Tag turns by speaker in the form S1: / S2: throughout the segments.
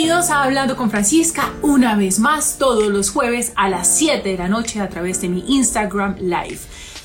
S1: Bienvenidos a Hablando con Francisca una vez más todos los jueves a las 7 de la noche a través de mi Instagram Live.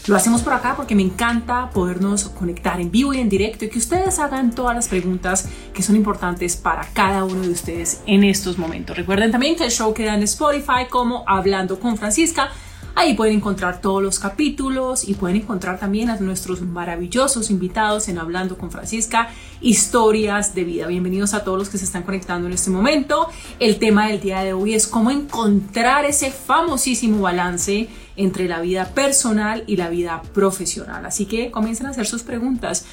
S1: Lo hacemos por acá porque me encanta podernos conectar en vivo y en directo y que ustedes hagan todas las preguntas que son importantes para cada uno de ustedes en estos momentos. Recuerden también que el show queda en Spotify como Hablando con Francisca Ahí pueden encontrar todos los capítulos y pueden encontrar también a nuestros maravillosos invitados en Hablando con Francisca, historias de vida. Bienvenidos a todos los que se están conectando en este momento. El tema del día de hoy es cómo encontrar ese famosísimo balance entre la vida personal y la vida profesional. Así que comiencen a hacer sus preguntas.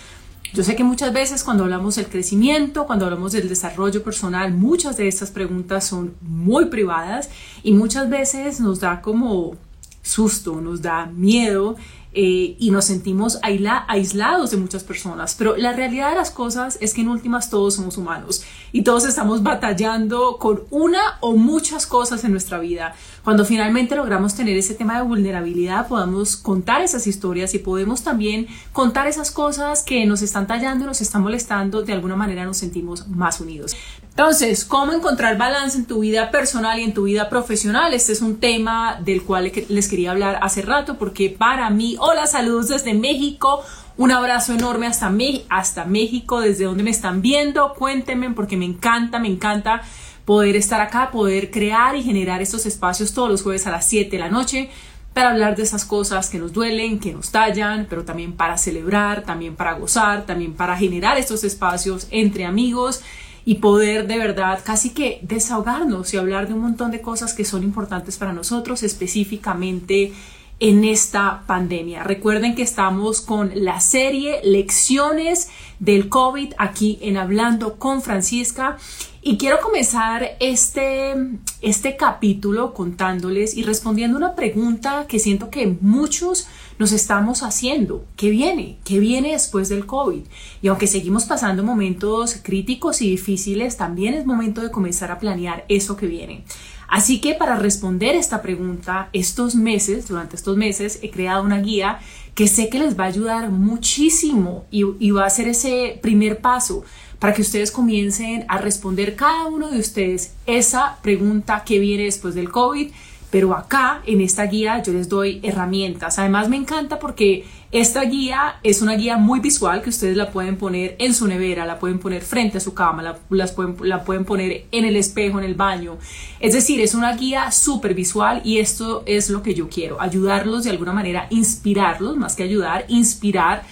S1: Yo sé que muchas veces cuando hablamos del crecimiento, cuando hablamos del desarrollo personal, muchas de estas preguntas son muy privadas y muchas veces nos da como susto, nos da miedo eh, y nos sentimos aislados de muchas personas. Pero la realidad de las cosas es que en últimas todos somos humanos y todos estamos batallando con una o muchas cosas en nuestra vida. Cuando finalmente logramos tener ese tema de vulnerabilidad, podamos contar esas historias y podemos también contar esas cosas que nos están tallando nos están molestando, de alguna manera nos sentimos más unidos. Entonces, ¿cómo encontrar balance en tu vida personal y en tu vida profesional? Este es un tema del cual les quería hablar hace rato porque para mí, hola, saludos desde México. Un abrazo enorme hasta, hasta México, desde donde me están viendo. Cuéntenme porque me encanta, me encanta poder estar acá, poder crear y generar estos espacios todos los jueves a las 7 de la noche para hablar de esas cosas que nos duelen, que nos tallan, pero también para celebrar, también para gozar, también para generar estos espacios entre amigos y poder de verdad casi que desahogarnos y hablar de un montón de cosas que son importantes para nosotros, específicamente en esta pandemia. Recuerden que estamos con la serie Lecciones del COVID aquí en Hablando con Francisca y quiero comenzar este, este capítulo contándoles y respondiendo una pregunta que siento que muchos nos estamos haciendo. ¿Qué viene? ¿Qué viene después del COVID? Y aunque seguimos pasando momentos críticos y difíciles, también es momento de comenzar a planear eso que viene. Así que para responder esta pregunta, estos meses, durante estos meses, he creado una guía que sé que les va a ayudar muchísimo y, y va a ser ese primer paso para que ustedes comiencen a responder cada uno de ustedes esa pregunta que viene después del COVID. Pero acá en esta guía yo les doy herramientas. Además me encanta porque esta guía es una guía muy visual que ustedes la pueden poner en su nevera, la pueden poner frente a su cama, la, pueden, pueden poner en el espejo, en el baño. Es decir, es una guía súper visual y esto es lo que yo quiero, ayudarlos de alguna manera, inspirarlos, más que ayudar, inspirar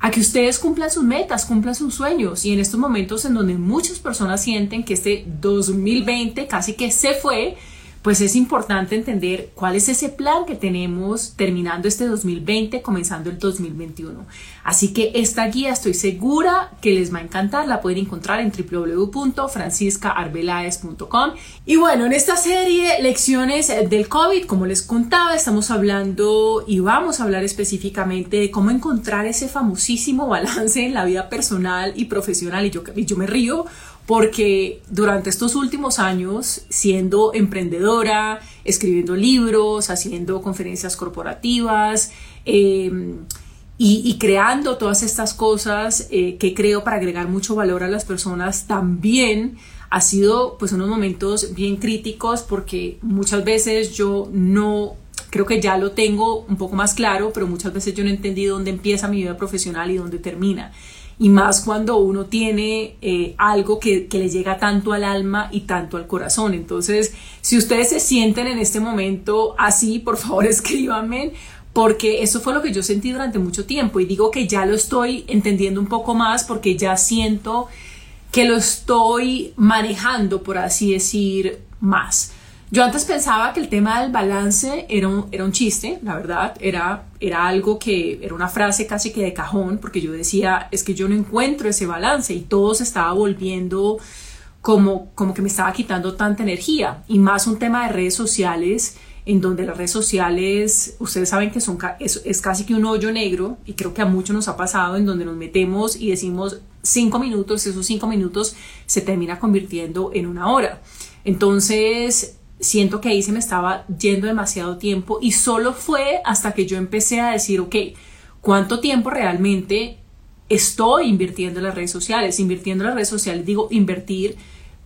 S1: a que ustedes cumplan sus metas, cumplan sus sueños. Y en estos momentos en donde muchas personas sienten que este 2020 casi que se fue, pues es importante entender cuál es ese plan que tenemos terminando este 2020, comenzando el 2021. Así que esta guía estoy segura que les va a encantar, la pueden encontrar en www.franciscaarbelaez.com. Y bueno, en esta serie Lecciones del COVID, como les contaba, estamos hablando y vamos a hablar específicamente de cómo encontrar ese famosísimo balance en la vida personal y profesional. Y yo, yo me río porque durante estos últimos años, siendo emprendedora, escribiendo libros, haciendo conferencias corporativas em, y, creando todas estas cosas eh, que creo para agregar mucho valor a las personas, también ha sido pues unos momentos bien críticos porque muchas veces yo no creo que ya lo tengo un poco más claro, pero muchas veces yo no entendí dónde empieza mi vida profesional y dónde termina y más cuando uno tiene eh, algo que, que, le llega tanto al alma y tanto al corazón. Entonces, si ustedes se sienten en este momento así, por favor escríbanme, porque eso fue lo que yo sentí durante mucho tiempo y digo que ya lo estoy entendiendo un poco más porque ya siento que lo estoy manejando, por así decir, más. Yo antes pensaba que el tema del balance era un, era un chiste, la verdad, era, era algo que era una frase casi que de cajón, porque yo decía, es que yo no encuentro ese balance y todo se estaba volviendo como, como que me estaba quitando tanta energía y más un tema de redes sociales en donde las redes sociales, ustedes saben que son, es, es casi que un hoyo negro y creo que a muchos nos ha pasado en donde nos metemos y decimos cinco minutos, esos cinco minutos se termina convirtiendo en una hora. Entonces, siento que ahí se me estaba yendo demasiado tiempo y solo fue hasta que yo empecé a decir, ok, ¿cuánto tiempo realmente estoy invirtiendo en las redes sociales? Invirtiendo en las redes sociales, digo invertir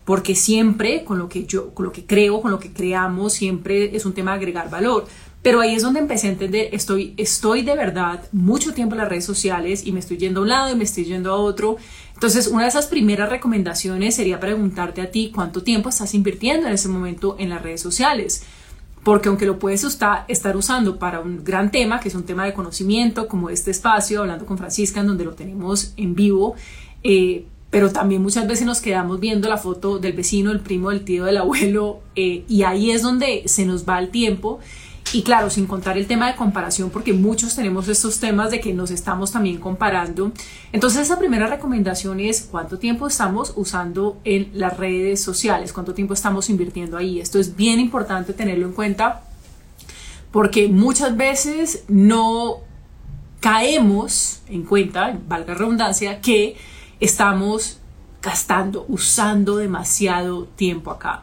S1: porque siempre con lo que yo, con lo que creo, con lo que creamos, siempre es un tema de agregar valor. Pero ahí es donde empecé a entender, estoy, estoy de verdad mucho tiempo en las redes sociales y me estoy yendo a un lado y me estoy yendo a otro. Entonces, una de esas primeras recomendaciones sería preguntarte a ti cuánto tiempo estás invirtiendo en ese momento en las redes sociales. Porque aunque lo puedes estar usando para un gran tema, que es un tema de conocimiento, como este espacio, hablando con Francisca, en donde lo tenemos en vivo, eh, pero también muchas veces nos quedamos viendo la foto del vecino, el primo, del tío, del abuelo, eh, y ahí es donde se nos va el tiempo y claro, sin contar el tema de comparación, porque muchos tenemos estos temas de que nos estamos también comparando. Entonces, esa primera recomendación es cuánto tiempo estamos usando en las redes sociales, cuánto tiempo estamos invirtiendo ahí. Esto es bien importante tenerlo en cuenta porque muchas veces no caemos en cuenta, valga redundancia, que estamos gastando, usando demasiado tiempo acá.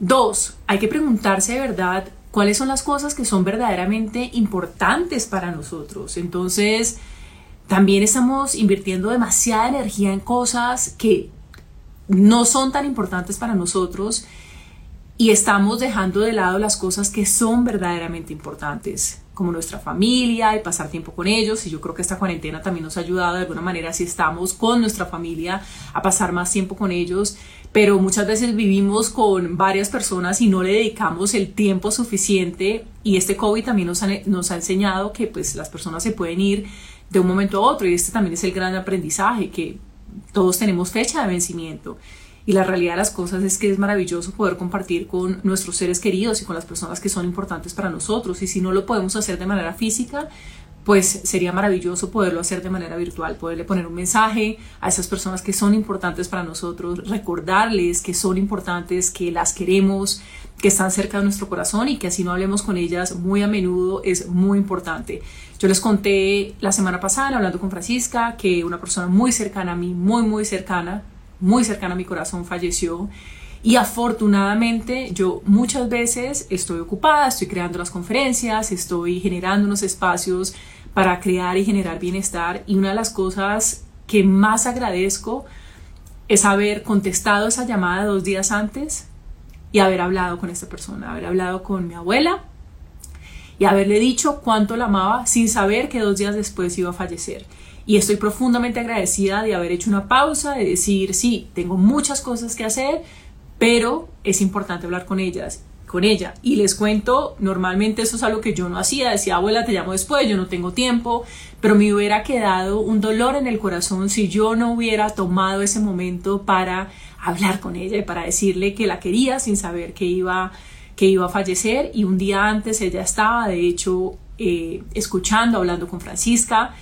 S1: Dos, hay que preguntarse de verdad cuáles son las cosas que son verdaderamente importantes para nosotros. Entonces, también estamos invirtiendo demasiada energía en cosas que no son tan importantes para nosotros y estamos dejando de lado las cosas que son verdaderamente importantes, como nuestra familia y pasar tiempo con ellos. Y yo creo que esta cuarentena también nos ha ayudado de alguna manera, si estamos con nuestra familia, a pasar más tiempo con ellos pero muchas veces vivimos con varias personas y no le dedicamos el tiempo suficiente y este COVID también nos ha, nos ha enseñado que pues las personas se pueden ir de un momento a otro y este también es el gran aprendizaje que todos tenemos fecha de vencimiento y la realidad de las cosas es que es maravilloso poder compartir con nuestros seres queridos y con las personas que son importantes para nosotros y si no lo podemos hacer de manera física pues sería maravilloso poderlo hacer de manera virtual, poderle poner un mensaje a esas personas que son importantes para nosotros, recordarles que son importantes, que las queremos, que están cerca de nuestro corazón y que así no hablemos con ellas muy a menudo es muy importante. Yo les conté la semana pasada, hablando con Francisca, que una persona muy cercana a mí, muy, muy cercana, muy cercana a mi corazón, falleció. Y afortunadamente yo muchas veces estoy ocupada, estoy creando las conferencias, estoy generando unos espacios para crear y generar bienestar. Y una de las cosas que más agradezco es haber contestado esa llamada dos días antes y haber hablado con esta persona, haber hablado con mi abuela y haberle dicho cuánto la amaba sin saber que dos días después iba a fallecer. Y estoy profundamente agradecida de haber hecho una pausa, de decir, sí, tengo muchas cosas que hacer, pero es importante hablar con ellas con ella. Y les cuento, normalmente eso es algo que yo no hacía, decía, abuela, te llamo después, yo no tengo tiempo, pero me hubiera quedado un dolor en el corazón si yo no hubiera tomado ese momento para hablar con ella y para decirle que la quería sin saber que iba, que iba a fallecer. Y un día antes ella estaba, de hecho, eh, escuchando, hablando con Francisca,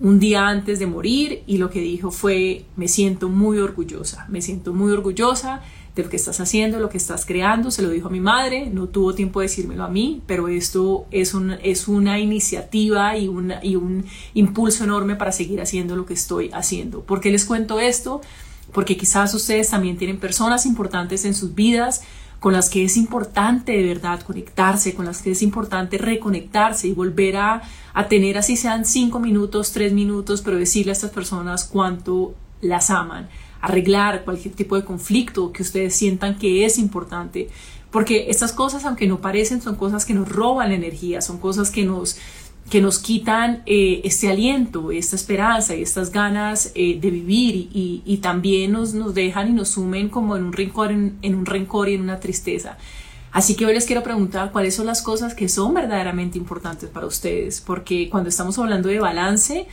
S1: un día antes de morir y lo que dijo fue, me siento muy orgullosa, me siento muy orgullosa de lo que estás haciendo, lo que estás creando. Se lo dijo a mi madre, no tuvo tiempo de decírmelo a mí, pero esto es, es una iniciativa y, y un impulso enorme para seguir haciendo lo que estoy haciendo. ¿Por qué les cuento esto? Porque quizás ustedes también tienen personas importantes en sus vidas con las que es importante de verdad conectarse, con las que es importante reconectarse y volver a, a tener así sean cinco minutos, tres minutos, pero decirle a estas personas cuánto las aman arreglar cualquier tipo de conflicto que ustedes sientan que es importante. Porque estas cosas, aunque no parecen, son cosas que nos roban la energía, son cosas que nos, que nos quitan eh, este aliento, esta esperanza y estas ganas eh, de vivir y, también nos, nos dejan y nos sumen como en un rencor, en, en un rencor y en una tristeza. Así que hoy les quiero preguntar cuáles son las cosas que son verdaderamente importantes para ustedes, porque cuando estamos hablando de balance,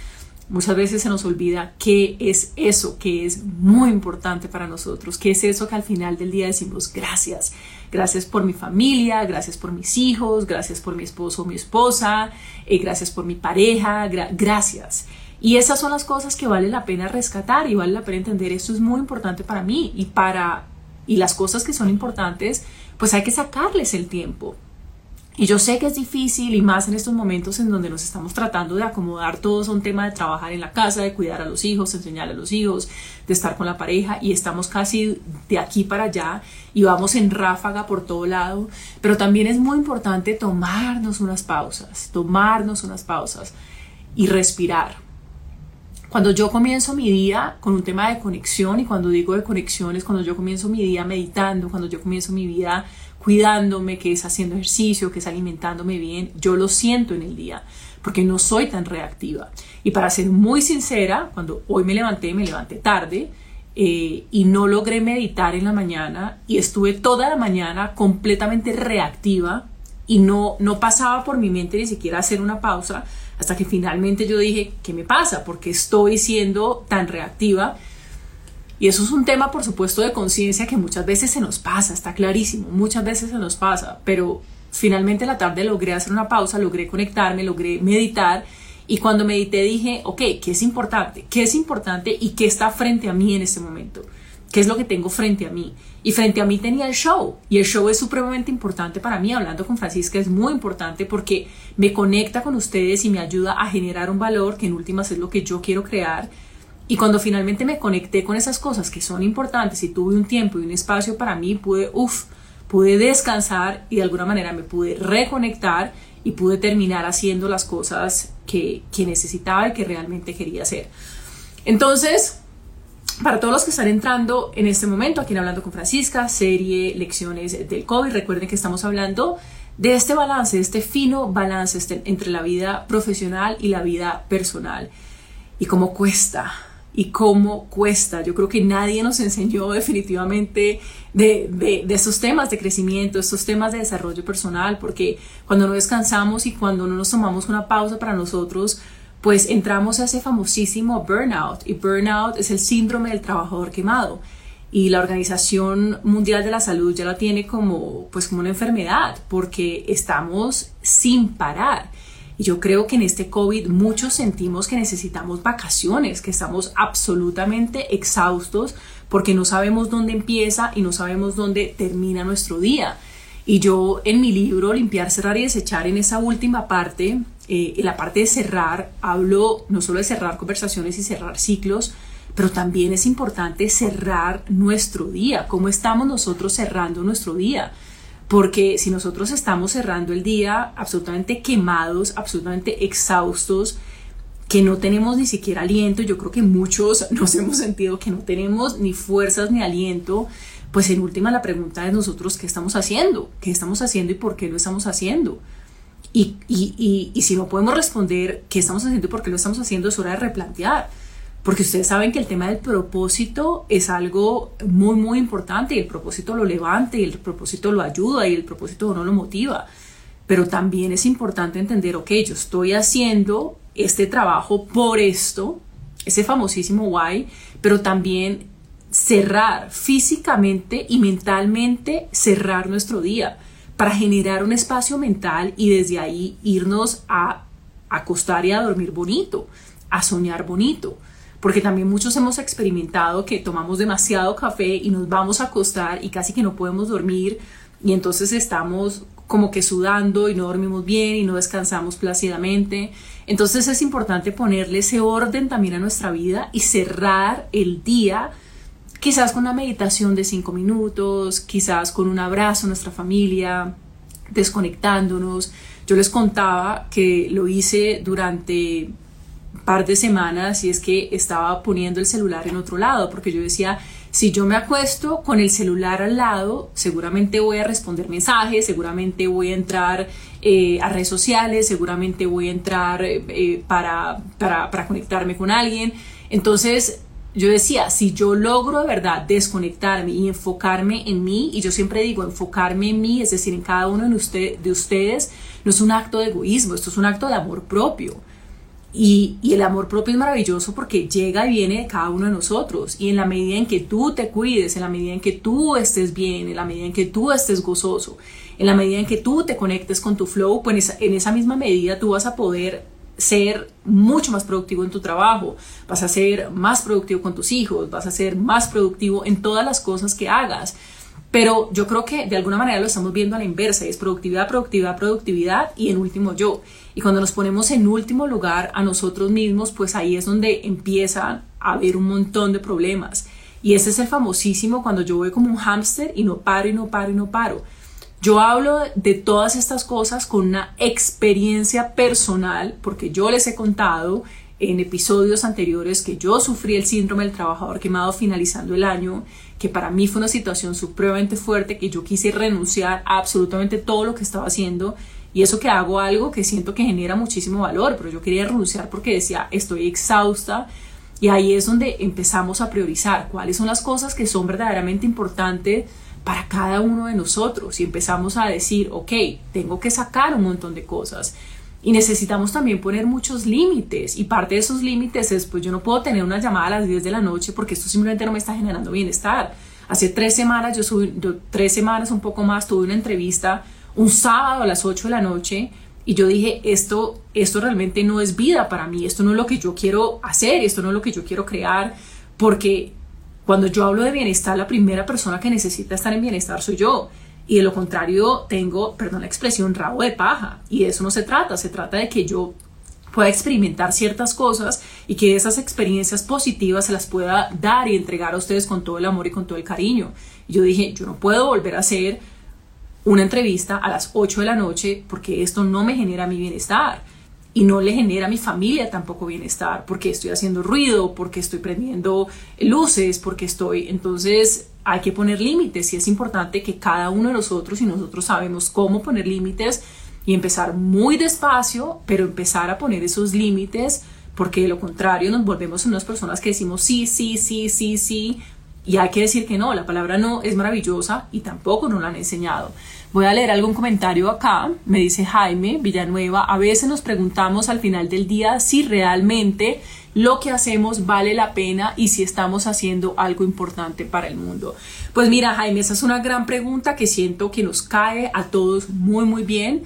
S1: Muchas veces se nos olvida qué es eso que es muy importante para nosotros, qué es eso que al final del día decimos gracias. Gracias por mi familia, gracias por mis hijos, gracias por mi esposo o mi esposa, eh, gracias por mi pareja, gracias. Y esas son las cosas que vale la pena rescatar y vale la pena entender. Esto es muy importante para mí y para y las cosas que son importantes, pues hay que sacarles el tiempo. Y yo sé que es difícil y más en estos momentos en donde nos estamos tratando de acomodar todos a un tema de trabajar en la casa, de cuidar a los hijos, enseñar a los hijos, de estar con la pareja y estamos casi de aquí para allá y vamos en ráfaga por todo lado. Pero también es muy importante tomarnos unas pausas, tomarnos unas pausas y respirar. Cuando yo comienzo mi día con un tema de conexión, y cuando digo de conexión es cuando yo comienzo mi día meditando, cuando yo comienzo mi vida cuidándome, que es haciendo ejercicio, que es alimentándome bien, yo lo siento en el día, porque no soy tan reactiva. Y para ser muy sincera, cuando hoy me levanté, me levanté tarde, eh, y no logré meditar en la mañana y estuve toda la mañana completamente reactiva y no, no pasaba por mi mente ni siquiera hacer una pausa hasta que finalmente yo dije, ¿qué me pasa? Porque estoy siendo tan reactiva. Y eso es un tema, por supuesto, de conciencia que muchas veces se nos pasa, está clarísimo, muchas veces se nos pasa, pero finalmente la tarde logré hacer una pausa, logré conectarme, logré meditar y cuando medité dije, ok, ¿qué es importante? ¿Qué es importante y qué está frente a mí en este momento? ¿Qué es lo que tengo frente a mí? Y frente a mí tenía el show. Y el show es supremamente importante para mí. Hablando con Francisca es muy importante porque me conecta con ustedes y me ayuda a generar un valor que en últimas es lo que yo quiero crear. Y cuando finalmente me conecté con esas cosas que son importantes y tuve un tiempo y un espacio para mí, pude, uff, pude descansar y de alguna manera me pude reconectar y pude terminar haciendo las cosas que, que necesitaba y que realmente quería hacer. Entonces, para todos los que están entrando en este momento, aquí en Hablando con Francisca, serie Lecciones del COVID, recuerden que estamos hablando de este balance, de este fino balance este, entre la vida profesional y la vida personal. Y cómo cuesta, y cómo cuesta. Yo creo que nadie nos enseñó definitivamente de, de, estos temas de crecimiento, estos temas de desarrollo personal, porque cuando no descansamos y cuando no nos tomamos una pausa para nosotros, pues entramos a ese famosísimo burnout. Y burnout es el síndrome del trabajador quemado. Y la Organización Mundial de la Salud ya la tiene como, pues como una enfermedad, porque estamos sin parar. Y yo creo que en este COVID muchos sentimos que necesitamos vacaciones, que estamos absolutamente exhaustos porque no sabemos dónde empieza y no sabemos dónde termina nuestro día. Y yo en mi libro Limpiar, Cerrar y Desechar, en esa última parte, eh, en la parte de cerrar, hablo no solo de cerrar conversaciones y cerrar ciclos, pero también es importante cerrar nuestro día, cómo estamos nosotros cerrando nuestro día porque si nosotros estamos cerrando el día absolutamente quemados, absolutamente exhaustos, que no tenemos ni siquiera aliento, yo creo que muchos nos hemos sentido que no tenemos ni fuerzas ni aliento, pues en última la pregunta es nosotros qué estamos haciendo, qué estamos haciendo y por qué lo estamos haciendo. Y, y, y si no podemos responder qué estamos haciendo y por qué lo estamos haciendo, es hora de replantear porque ustedes saben que el tema del propósito es algo muy, muy importante y el propósito lo levanta y el propósito lo ayuda y el propósito no lo motiva. Pero también es importante entender, ok, yo estoy haciendo este trabajo por esto, ese famosísimo why, pero también cerrar físicamente y mentalmente, cerrar nuestro día para generar un espacio mental y desde ahí irnos a acostar y a dormir bonito, a soñar bonito porque también muchos hemos experimentado que tomamos demasiado café y nos vamos a acostar y casi que no podemos dormir y entonces estamos como que sudando y no dormimos bien y no descansamos plácidamente. Entonces es importante ponerle ese orden también a nuestra vida y cerrar el día quizás con una meditación de cinco minutos, quizás con un abrazo a nuestra familia, desconectándonos. Yo les contaba que lo hice durante par de semanas y es que estaba poniendo el celular en otro lado, porque yo decía, si yo me acuesto con el celular al lado, seguramente voy a responder mensajes, seguramente voy a entrar eh, a redes sociales, seguramente voy a entrar eh, para, para, para conectarme con alguien. Entonces, yo decía, si yo logro de verdad desconectarme y enfocarme en mí, y yo siempre digo enfocarme en mí, es decir, en cada uno de, usted, de ustedes, no es un acto de egoísmo, esto es un acto de amor propio. Y, el amor propio es maravilloso porque llega y viene de cada uno de nosotros. Y en la medida en que tú te cuides, en la medida en que tú estés bien, en la medida en que tú estés gozoso, en la medida en que tú te conectes con tu flow, pues en esa misma medida tú vas a poder ser mucho más productivo en tu trabajo, vas a ser más productivo con tus hijos, vas a ser más productivo en todas las cosas que hagas. Pero yo creo que de alguna manera lo estamos viendo a la inversa, es productividad, productividad, productividad y en último yo. Y cuando nos ponemos en último lugar a nosotros mismos, pues ahí es donde empiezan a haber un montón de problemas. Y ese es el famosísimo cuando yo voy como un hámster y no paro y no paro y no paro. Yo hablo de todas estas cosas con una experiencia personal, porque yo les he contado en episodios anteriores que yo sufrí el síndrome del trabajador quemado finalizando el año, que para mí fue una situación supremamente fuerte, que yo quise renunciar a absolutamente todo lo que estaba haciendo y eso que hago algo que siento que genera muchísimo valor, pero yo quería renunciar porque decía, estoy exhausta. Y ahí es donde empezamos a priorizar cuáles son las cosas que son verdaderamente importantes para cada uno de nosotros. Y empezamos a decir, ok, tengo que sacar un montón de cosas. Y necesitamos también poner muchos límites. Y parte de esos límites es, pues yo no puedo tener una llamada a las 10 de la noche porque esto simplemente no me está generando bienestar. Hace tres semanas, yo subí, tres semanas, un poco más, tuve una entrevista un sábado a las 8 de la noche y yo dije, esto, esto realmente no es vida para mí, esto no es lo que yo quiero hacer, esto no es lo que yo quiero crear, porque cuando yo hablo de bienestar, la primera persona que necesita estar en bienestar soy yo. Y de lo contrario, tengo, perdón la expresión, rabo de paja. Y de eso no se trata, se trata de que yo pueda experimentar ciertas cosas y que esas experiencias positivas se las pueda dar y entregar a ustedes con todo el amor y con todo el cariño. Y yo dije, yo no puedo volver a ser una entrevista a las 8 de la noche porque esto no me genera mi bienestar y no le genera a mi familia tampoco bienestar porque estoy haciendo ruido, porque estoy prendiendo luces, porque estoy... Entonces hay que poner límites y es importante que cada uno de nosotros y nosotros sabemos cómo poner límites y empezar muy despacio, pero empezar a poner esos límites porque de lo contrario nos volvemos unas personas que decimos sí, sí, sí, sí, sí, y hay que decir que no, la palabra no es maravillosa y tampoco nos la han enseñado. Voy a leer algún comentario acá. Me dice Jaime Villanueva, a veces nos preguntamos al final del día si realmente lo que hacemos vale la pena y si estamos haciendo algo importante para el mundo. Pues mira, Jaime, esa es una gran pregunta que siento que nos cae a todos muy, muy bien.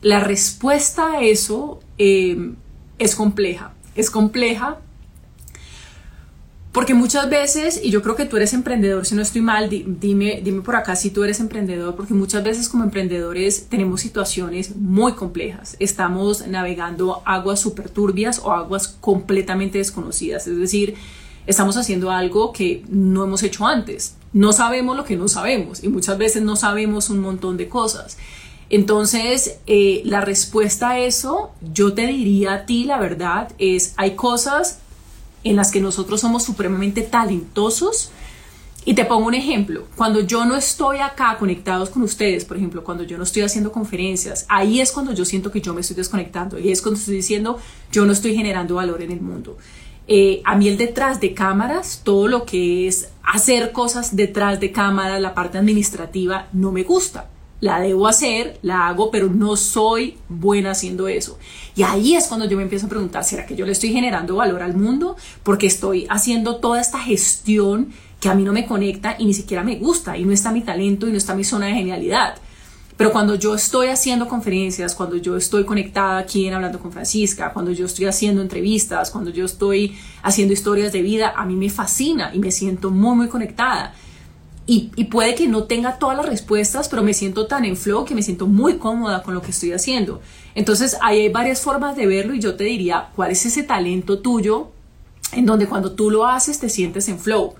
S1: La respuesta a eso eh, es compleja. Es compleja porque muchas veces, y yo creo que tú eres emprendedor, si no estoy mal, dime, dime por acá si tú eres emprendedor, porque muchas veces como emprendedores tenemos situaciones muy complejas. Estamos navegando aguas súper turbias o aguas completamente desconocidas. Es decir, estamos haciendo algo que no hemos hecho antes. No sabemos lo que no sabemos y muchas veces no sabemos un montón de cosas. Entonces, eh, la respuesta a eso, yo te diría a ti, la verdad, es, hay cosas en las que nosotros somos supremamente talentosos. Y te pongo un ejemplo, cuando yo no estoy acá conectados con ustedes, por ejemplo, cuando yo no estoy haciendo conferencias, ahí es cuando yo siento que yo me estoy desconectando y es cuando estoy diciendo yo no estoy generando valor en el mundo. Eh, a mí el detrás de cámaras, todo lo que es hacer cosas detrás de cámaras, la parte administrativa, no me gusta la debo hacer, la hago, pero no soy buena haciendo eso. Y ahí es cuando yo me empiezo a preguntar, ¿será que yo le estoy generando valor al mundo? Porque estoy haciendo toda esta gestión que a mí no me conecta y ni siquiera me gusta y no está mi talento y no está mi zona de genialidad. Pero cuando yo estoy haciendo conferencias, cuando yo estoy conectada aquí en Hablando con Francisca, cuando yo estoy haciendo entrevistas, cuando yo estoy haciendo historias de vida, a mí me fascina y me siento muy, muy conectada y, puede que no tenga todas las respuestas, pero me siento tan en flow que me siento muy cómoda con lo que estoy haciendo. Entonces, hay varias formas de verlo y yo te diría, ¿cuál es ese talento tuyo en donde cuando tú lo haces te sientes en flow?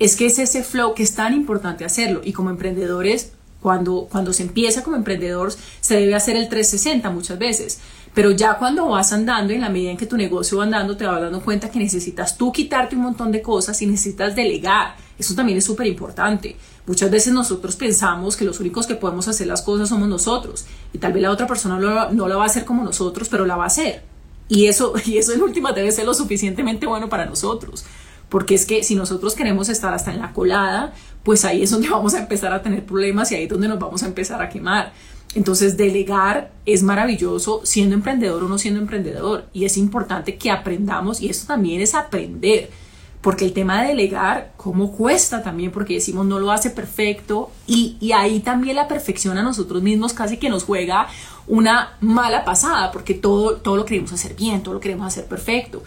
S1: Es que es ese flow que es tan importante hacerlo y como emprendedores, cuando, cuando se empieza como emprendedor, se debe hacer el 360 muchas veces. Pero ya cuando vas andando, en la medida en que tu negocio va andando, te vas dando cuenta que necesitas tú quitarte un montón de cosas y necesitas delegar eso también es súper importante. Muchas veces nosotros pensamos que los únicos que podemos hacer las cosas somos nosotros y tal vez la otra persona no, la va a hacer como nosotros, pero la va a hacer. Y eso, y eso en última debe ser lo suficientemente bueno para nosotros. Porque es que si nosotros queremos estar hasta en la colada, pues ahí es donde vamos a empezar a tener problemas y ahí es donde nos vamos a empezar a quemar. Entonces, delegar es maravilloso siendo emprendedor o no siendo emprendedor. Y es importante que aprendamos, y esto también es aprender porque el tema de delegar, ¿cómo cuesta también? Porque decimos no lo hace perfecto y, y, ahí también la perfección a nosotros mismos casi que nos juega una mala pasada, porque todo, todo lo queremos hacer bien, todo lo queremos hacer perfecto.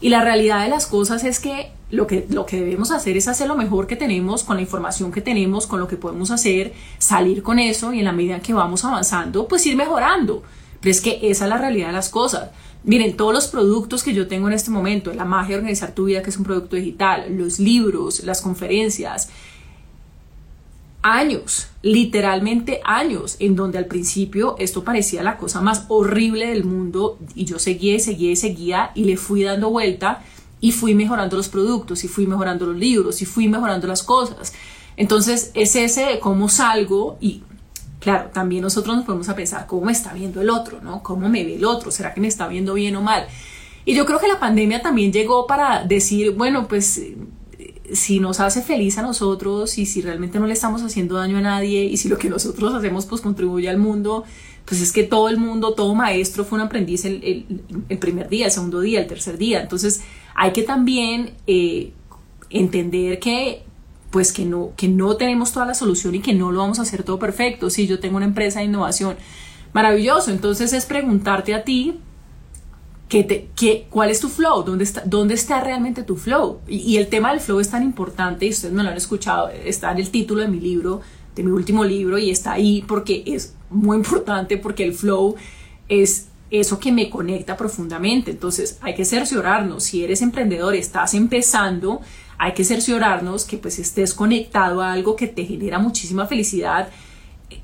S1: Y la realidad de las cosas es que lo, que lo que debemos hacer es hacer lo mejor que tenemos con la información que tenemos, con lo que podemos hacer, salir con eso y en la medida que vamos avanzando, pues ir mejorando. Pero es que esa es la realidad de las cosas. Miren, todos los productos que yo tengo en este momento, la magia de organizar tu vida, que es un producto digital, los libros, las conferencias, años, literalmente años, en donde al principio esto parecía la cosa más horrible del mundo y yo seguía y seguía y seguía y le fui dando vuelta y fui mejorando los productos y fui mejorando los libros y fui mejorando las cosas. Entonces es ese de cómo salgo y claro, también nosotros nos podemos a pensar cómo me está viendo el otro, ¿no? ¿Cómo me ve el otro? ¿Será que me está viendo bien o mal? Y yo creo que la pandemia también llegó para decir, bueno, pues si nos hace feliz a nosotros y si realmente no le estamos haciendo daño a nadie y si lo que nosotros hacemos pues contribuye al mundo, pues es que todo el mundo, todo maestro fue un aprendiz el, primer día, el segundo día, el tercer día. Entonces hay que también eh, entender que pues que no, que no tenemos toda la solución y que no lo vamos a hacer todo perfecto. Si yo tengo una empresa de innovación, maravilloso. Entonces es preguntarte a ti te, ¿Cuál es tu flow? ¿Dónde está, dónde está realmente tu flow? Y, el tema del flow es tan importante, y ustedes me lo han escuchado, está en el título de mi libro, de mi último libro, y está ahí porque es muy importante, porque el flow es eso que me conecta profundamente. Entonces hay que cerciorarnos, si eres emprendedor, estás empezando, hay que cerciorarnos que pues estés conectado a algo que te genera muchísima felicidad.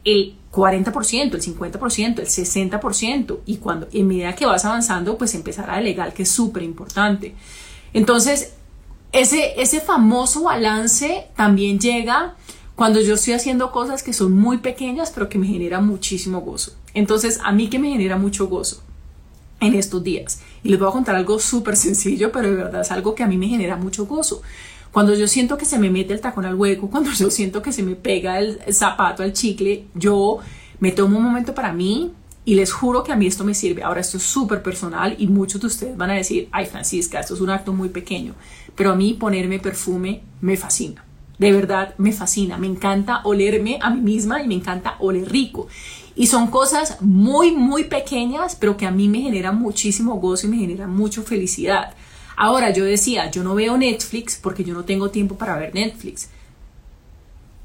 S1: El, 40%, el 50%, el 60%, y cuando en medida que vas avanzando, pues empezar a delegar, que es súper importante. Entonces, ese, ese famoso balance también llega cuando yo estoy haciendo cosas que son muy pequeñas, pero que me generan muchísimo gozo. Entonces, a mí que me genera mucho gozo en estos días. Y les voy a contar algo súper sencillo, pero de verdad es algo que a mí me genera mucho gozo. Cuando yo siento que se me mete el tacón al hueco, cuando yo siento que se me pega el zapato al chicle, yo me tomo un momento para mí y les juro que a mí esto me sirve. Ahora esto es súper personal y muchos de ustedes van a decir, ay Francisca, esto es un acto muy pequeño, pero a mí ponerme perfume me fascina. De verdad me fascina, me encanta olerme a mí misma y me encanta oler rico. Y son cosas muy, muy pequeñas, pero que a mí me generan muchísimo gozo y me generan mucha felicidad. Ahora yo decía, yo no veo Netflix porque yo no tengo tiempo para ver Netflix.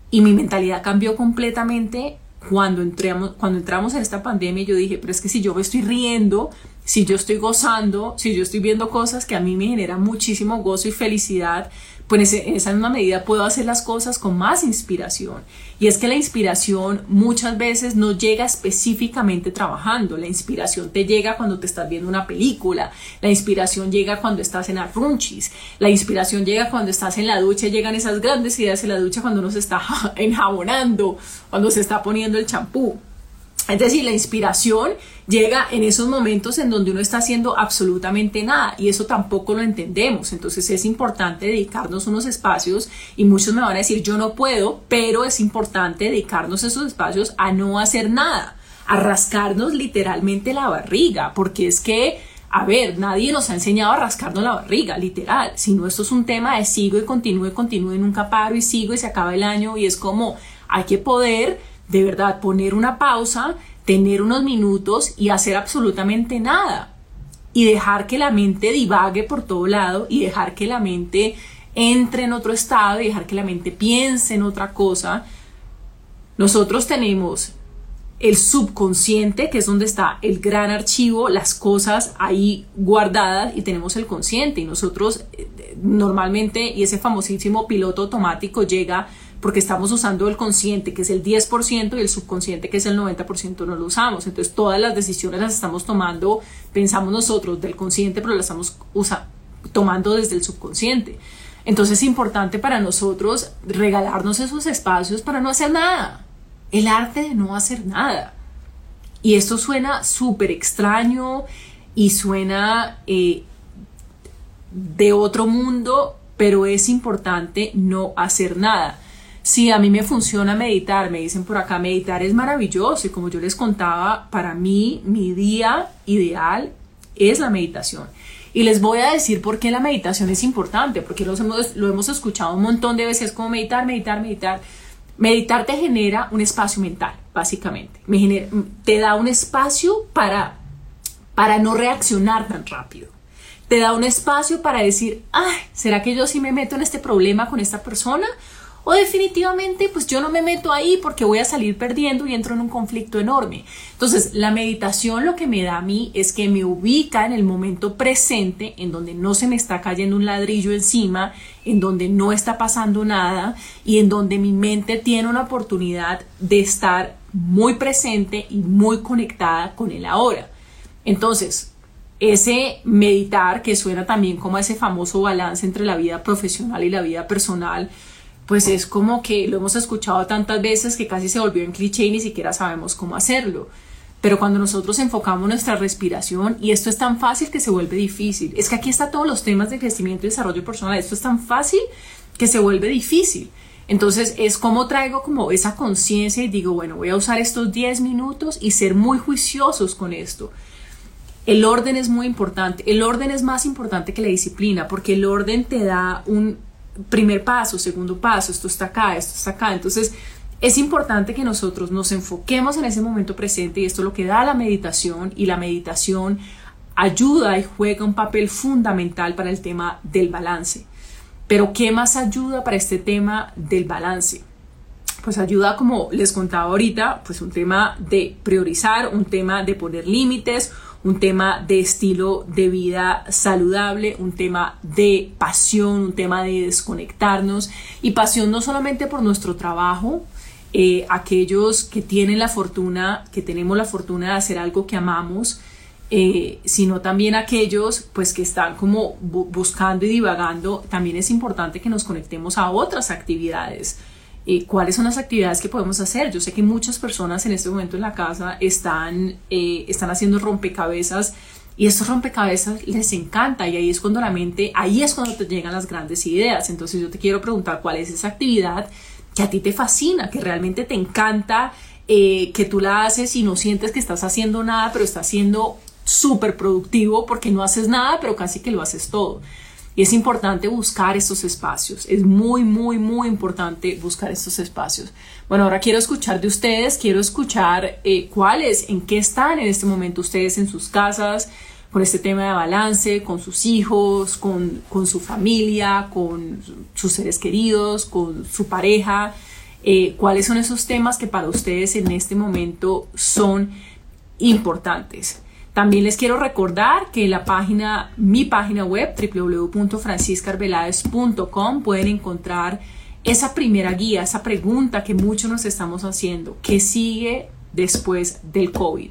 S1: Y mi mentalidad cambió completamente cuando entramos, cuando entramos en esta pandemia. Yo dije, pero es que si yo me estoy riendo, si yo estoy gozando, si yo estoy viendo cosas que a mí me generan muchísimo gozo y felicidad, pues en esa misma medida puedo hacer las cosas con más inspiración. Y es que la inspiración muchas veces no llega específicamente trabajando. La inspiración te llega cuando te estás viendo una película. La inspiración llega cuando estás en arrunchis. La inspiración llega cuando estás en la ducha. Llegan esas grandes ideas en la ducha cuando uno se está enjabonando, cuando se está poniendo el champú. Es decir, la inspiración llega en esos momentos en donde uno está haciendo absolutamente nada y eso tampoco lo entendemos. Entonces es importante dedicarnos unos espacios y muchos me van a decir yo no puedo, pero es importante dedicarnos esos espacios a no hacer nada, a rascarnos literalmente la barriga, porque es que a ver, nadie nos ha enseñado a rascarnos la barriga, literal. Si no, esto es un tema de sigo y continúe, continúe, nunca paro y sigo y se acaba el año y es como hay que poder de verdad poner una pausa, tener unos minutos y hacer absolutamente nada. Y dejar que la mente divague por todo lado y dejar que la mente entre en otro estado y dejar que la mente piense en otra cosa. Nosotros tenemos el subconsciente, que es donde está el gran archivo, las cosas ahí guardadas, y tenemos el consciente. Y nosotros eh, normalmente, y ese famosísimo piloto automático llega porque estamos usando el consciente, que es el 10%, y el subconsciente, que es el 90%, no lo usamos. Entonces, todas las decisiones las estamos tomando, pensamos nosotros del consciente, pero las estamos tomando desde el subconsciente. Entonces, es importante para nosotros regalarnos esos espacios para no hacer nada. El arte de no hacer nada. Y esto suena súper extraño y suena eh, de otro mundo, pero es importante no hacer nada. Si a mí me funciona meditar, me dicen por acá, meditar es maravilloso y como yo les contaba, para mí mi día ideal es la meditación. Y les voy a decir por qué la meditación es importante, porque lo hemos, escuchado un montón de veces como meditar, meditar, meditar. Meditar te genera un espacio mental, básicamente. Me te da un espacio para, para no reaccionar tan rápido. Te da un espacio para decir, ay, ¿será que yo sí me meto en este problema con esta persona? O definitivamente pues yo no me meto ahí porque voy a salir perdiendo y entro en un conflicto enorme. Entonces la meditación lo que me da a mí es que me ubica en el momento presente, en donde no se me está cayendo un ladrillo encima, en donde no está pasando nada y en donde mi mente tiene una oportunidad de estar muy presente y muy conectada con el ahora. Entonces, ese meditar que suena también como ese famoso balance entre la vida profesional y la vida personal, pues es como que lo hemos escuchado tantas veces que casi se volvió en cliché y ni siquiera sabemos cómo hacerlo. Pero cuando nosotros enfocamos nuestra respiración, y esto es tan fácil que se vuelve difícil, es que aquí están todos los temas de crecimiento y desarrollo personal, esto es tan fácil que se vuelve difícil. Entonces es como traigo como esa conciencia y digo, bueno, voy a usar estos 10 minutos y ser muy juiciosos con esto. El orden es muy importante, el orden es más importante que la disciplina, porque el orden te da un primer paso, segundo paso, esto está acá, esto está acá. Entonces, es importante que nosotros nos enfoquemos en ese momento presente y esto es lo que da la meditación y la meditación ayuda y juega un papel fundamental para el tema del balance. Pero ¿qué más ayuda para este tema del balance? Pues ayuda, como les contaba ahorita, pues un tema de priorizar, un tema de poner límites, un tema de estilo de vida saludable, un tema de pasión, un tema de desconectarnos. Y pasión no solamente por nuestro trabajo, eh, aquellos que tienen la fortuna, que tenemos la fortuna de hacer algo que amamos, eh, sino también aquellos pues que están como buscando y divagando, también es importante que nos conectemos a otras actividades eh, cuáles son las actividades que podemos hacer. Yo sé que muchas personas en este momento en la casa están, eh, están haciendo rompecabezas y estos rompecabezas les encanta y ahí es cuando la mente, ahí es cuando te llegan las grandes ideas. Entonces yo te quiero preguntar cuál es esa actividad que a ti te fascina, que realmente te encanta, eh, que tú la haces y no sientes que estás haciendo nada, pero estás siendo súper productivo porque no haces nada, pero casi que lo haces todo. Y es importante buscar estos espacios. Es muy, muy, muy importante buscar estos espacios. Bueno, ahora quiero escuchar de ustedes, quiero escuchar eh, cuáles, en qué están en este momento ustedes en sus casas, con este tema de balance, con sus hijos, con, con su familia, con sus seres queridos, con su pareja. Eh, cuáles son esos temas que para ustedes en este momento son importantes. También les quiero recordar que la página, mi página web, www.franciscarvelades.com, pueden encontrar esa primera guía, esa pregunta que muchos nos estamos haciendo. ¿Qué sigue después del COVID?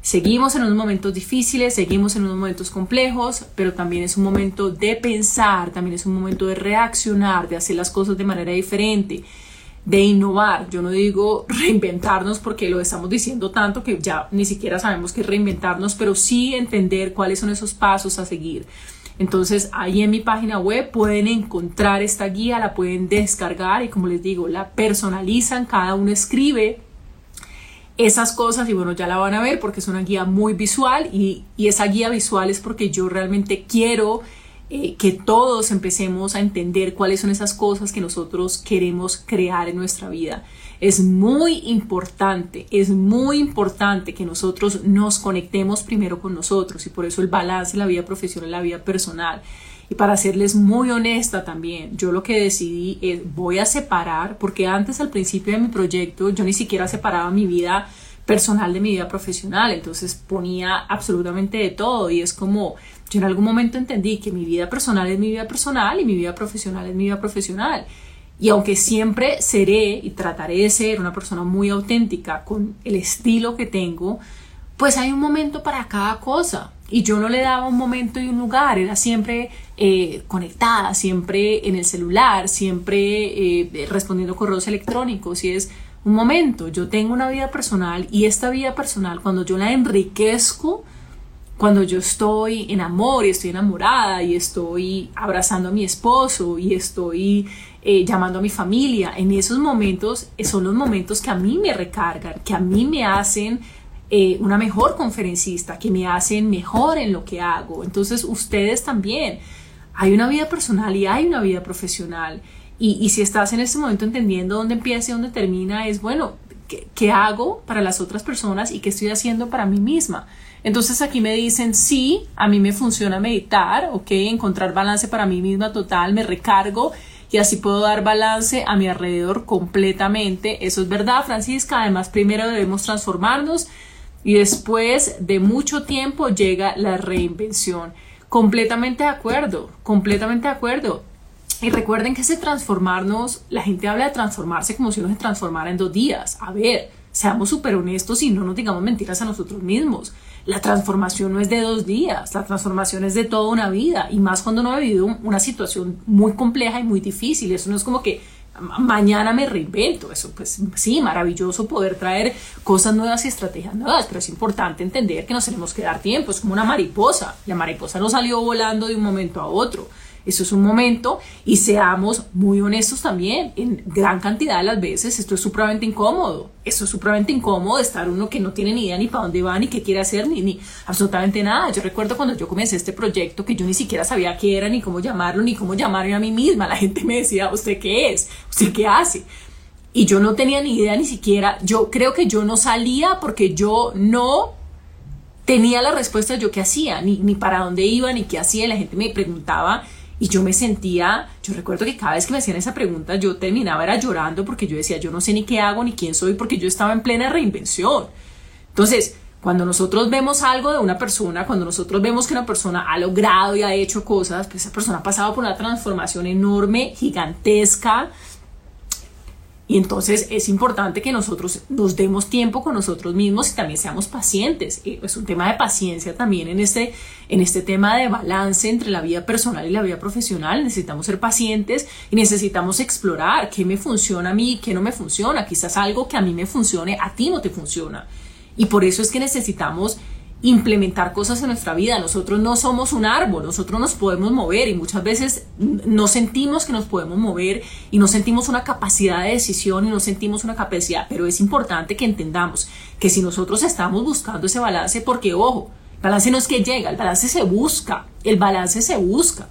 S1: Seguimos en unos momentos difíciles, seguimos en unos momentos complejos, pero también es un momento de pensar, también es un momento de reaccionar, de hacer las cosas de manera diferente de innovar. Yo no digo reinventarnos porque lo estamos diciendo tanto que ya ni siquiera sabemos qué reinventarnos, pero sí entender cuáles son esos pasos a seguir. Entonces ahí en mi página web pueden encontrar esta guía, la pueden descargar y como les digo, la personalizan, cada uno escribe esas cosas y bueno, ya la van a ver porque es una guía muy visual y, y esa guía visual es porque yo realmente quiero eh, que todos empecemos a entender cuáles son esas cosas que nosotros queremos crear en nuestra vida. Es muy importante, es muy importante que nosotros nos conectemos primero con nosotros y por eso el balance en la vida profesional y la vida personal. Y para serles muy honesta también, yo lo que decidí es voy a separar, porque antes al principio de mi proyecto yo ni siquiera separaba mi vida personal de mi vida profesional, entonces ponía absolutamente de todo y es como yo en algún momento entendí que mi vida personal es mi vida personal y mi vida profesional es mi vida profesional. Y aunque siempre seré y trataré de ser una persona muy auténtica con el estilo que tengo, pues hay un momento para cada cosa. Y yo no le daba un momento y un lugar, era siempre eh, conectada, siempre en el celular, siempre eh, respondiendo correos electrónicos. Y es un momento, yo tengo una vida personal y esta vida personal, cuando yo la enriquezco, cuando yo estoy en amor y estoy enamorada y estoy abrazando a mi esposo y estoy eh, llamando a mi familia, en esos momentos eh, son los momentos que a mí me recargan, que a mí me hacen eh, una mejor conferencista, que me hacen mejor en lo que hago. Entonces ustedes también, hay una vida personal y hay una vida profesional. Y, si estás en ese momento entendiendo dónde empieza y dónde termina, es bueno, ¿qué, ¿qué hago para las otras personas y qué estoy haciendo para mí misma? Entonces aquí me dicen, sí, a mí me funciona meditar, ok, encontrar balance para mí misma total, me recargo y así puedo dar balance a mi alrededor completamente. Eso es verdad, Francisca. Además, primero debemos transformarnos y después de mucho tiempo llega la reinvención. Completamente de acuerdo, completamente de acuerdo. Y recuerden que ese transformarnos, la gente habla de transformarse como si uno se transformara en dos días. A ver, seamos súper honestos y no nos digamos mentiras a nosotros mismos. La transformación no es de dos días, la transformación es de toda una vida y más cuando uno ha vivido una situación muy compleja y muy difícil. Eso no es como que mañana me reinvento. Eso, pues sí, maravilloso poder traer cosas nuevas y estrategias nuevas, pero es importante entender que nos tenemos que dar tiempo. Es como una mariposa. La mariposa no salió volando de un momento a otro. Eso es un momento y seamos muy honestos también. En gran cantidad de las veces esto es supremamente incómodo. Esto es supremamente incómodo estar uno que no tiene ni idea ni para dónde va, ni qué quiere hacer, ni, ni absolutamente nada. Yo recuerdo cuando yo comencé este proyecto que yo ni siquiera sabía qué era, ni cómo llamarlo, ni cómo llamarme a mí misma. La gente me decía, ¿usted qué es? ¿Usted qué hace? Y yo no tenía ni idea ni siquiera. Yo creo que yo no salía porque yo no tenía la respuesta de yo qué hacía, ni, ni para dónde iba, ni qué hacía. la gente me preguntaba y yo me sentía, yo recuerdo que cada vez que me hacían esa pregunta yo terminaba era llorando porque yo decía, yo no sé ni qué hago ni quién soy porque yo estaba en plena reinvención. Entonces, cuando nosotros vemos algo de una persona, cuando nosotros vemos que una persona ha logrado y ha hecho cosas, pues esa persona ha pasado por una transformación enorme, gigantesca, y entonces es importante que nosotros nos demos tiempo con nosotros mismos y también seamos pacientes. Es un tema de paciencia también en este, en este tema de balance entre la vida personal y la vida profesional. Necesitamos ser pacientes y necesitamos explorar qué me funciona a mí qué no me funciona. Quizás algo que a mí me funcione, a ti no te funciona. Y por eso es que necesitamos implementar cosas en nuestra vida. Nosotros no somos un árbol, nosotros nos podemos mover y muchas veces no sentimos que nos podemos mover y no sentimos una capacidad de decisión y no sentimos una capacidad, pero es importante que entendamos que si nosotros estamos buscando ese balance, porque ojo, el balance no es que llega, el balance se busca, el balance se busca.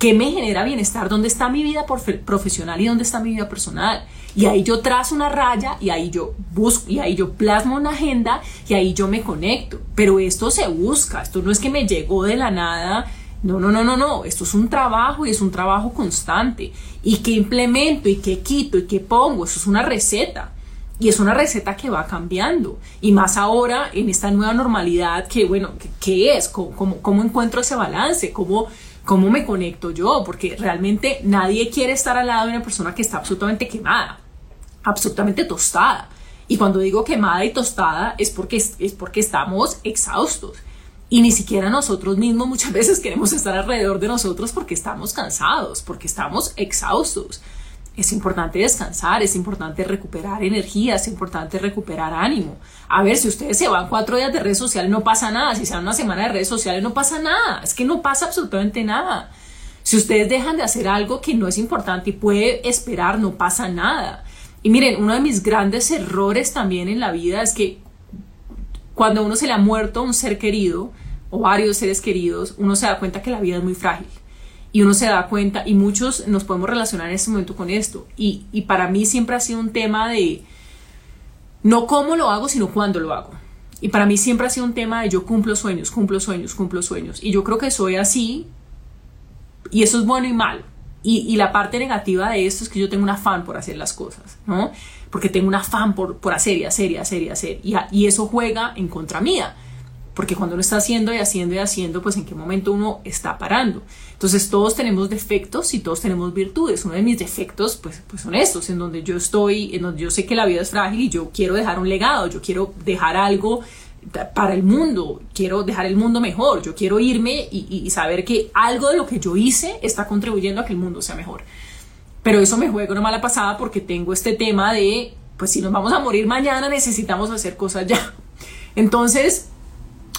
S1: ¿Qué me genera bienestar? ¿Dónde está mi vida profesional y dónde está mi vida personal? Y ahí yo trazo una raya y ahí yo busco y ahí yo plasmo una agenda y ahí yo me conecto. Pero esto se busca, esto no es que me llegó de la nada. No, no, no, no, no. Esto es un trabajo y es un trabajo constante. Y que implemento y que quito y que pongo, eso es una receta. Y es una receta que va cambiando. Y más ahora en esta nueva normalidad que, bueno, ¿qué es? ¿Cómo, cómo, cómo encuentro ese balance? ¿Cómo, ¿Cómo me conecto yo? Porque realmente nadie quiere estar al lado de una persona que está absolutamente quemada, absolutamente tostada. Y cuando digo quemada y tostada es porque, es porque estamos exhaustos. Y ni siquiera nosotros mismos muchas veces queremos estar alrededor de nosotros porque estamos cansados, porque estamos exhaustos es importante descansar, es importante recuperar energía, es importante recuperar ánimo. A ver, si ustedes se van cuatro días de redes sociales no pasa nada, si se van una semana de redes sociales no pasa nada, es que no pasa absolutamente nada. Si ustedes dejan de hacer algo que no es importante y puede esperar, no pasa nada. Y miren, uno de mis grandes errores también en la vida es que cuando uno se le ha muerto un ser querido o varios seres queridos, uno se da cuenta que la vida es muy frágil y uno se da cuenta y muchos nos podemos relacionar en este momento con esto. Y, y para mí siempre ha sido un tema de no cómo lo hago, sino cuándo lo hago. Y para mí siempre ha sido un tema de yo cumplo sueños, cumplo sueños, cumplo sueños. Y yo creo que soy así y eso es bueno y malo. Y, la parte negativa de esto es que yo tengo un afán por hacer las cosas, ¿no? Porque tengo un afán por, por hacer y hacer y hacer y hacer. Y, y eso juega en contra mía. Porque cuando uno está haciendo y haciendo y haciendo, pues en qué momento uno está parando. Entonces todos tenemos defectos y todos tenemos virtudes. Uno de mis defectos pues, pues son estos, en donde yo estoy, en donde yo sé que la vida es frágil y yo quiero dejar un legado, yo quiero dejar algo para el mundo, quiero dejar el mundo mejor, yo quiero irme y, saber que algo de lo que yo hice está contribuyendo a que el mundo sea mejor. Pero eso me juega una mala pasada porque tengo este tema de, pues si nos vamos a morir mañana necesitamos hacer cosas ya. Entonces,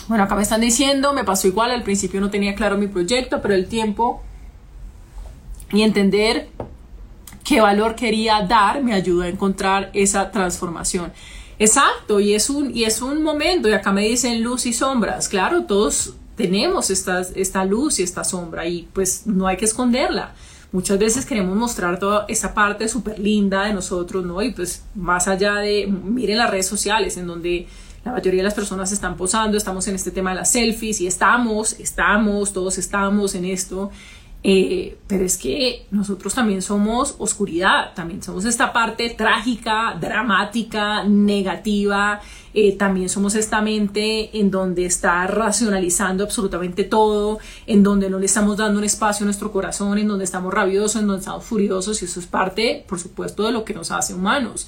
S1: bueno, acá me están diciendo, me pasó igual, al principio no tenía claro mi proyecto, pero el tiempo y entender qué valor quería dar me ayudó a encontrar esa transformación. Exacto, y es un, y es un momento, y acá me dicen luz y sombras, claro, todos tenemos esta, esta luz y esta sombra y pues no hay que esconderla. Muchas veces queremos mostrar toda esa parte súper linda de nosotros, ¿no? Y pues más allá de, miren las redes sociales en donde la mayoría de las personas están posando, estamos en este tema de las selfies y estamos, estamos, todos estamos en esto. Eh, pero es que nosotros también somos oscuridad, también somos esta parte trágica, dramática, negativa, eh, también somos esta mente en donde está racionalizando absolutamente todo, en donde no le estamos dando un espacio a nuestro corazón, en donde estamos rabiosos, en donde estamos furiosos y eso es parte, por supuesto, de lo que nos hace humanos.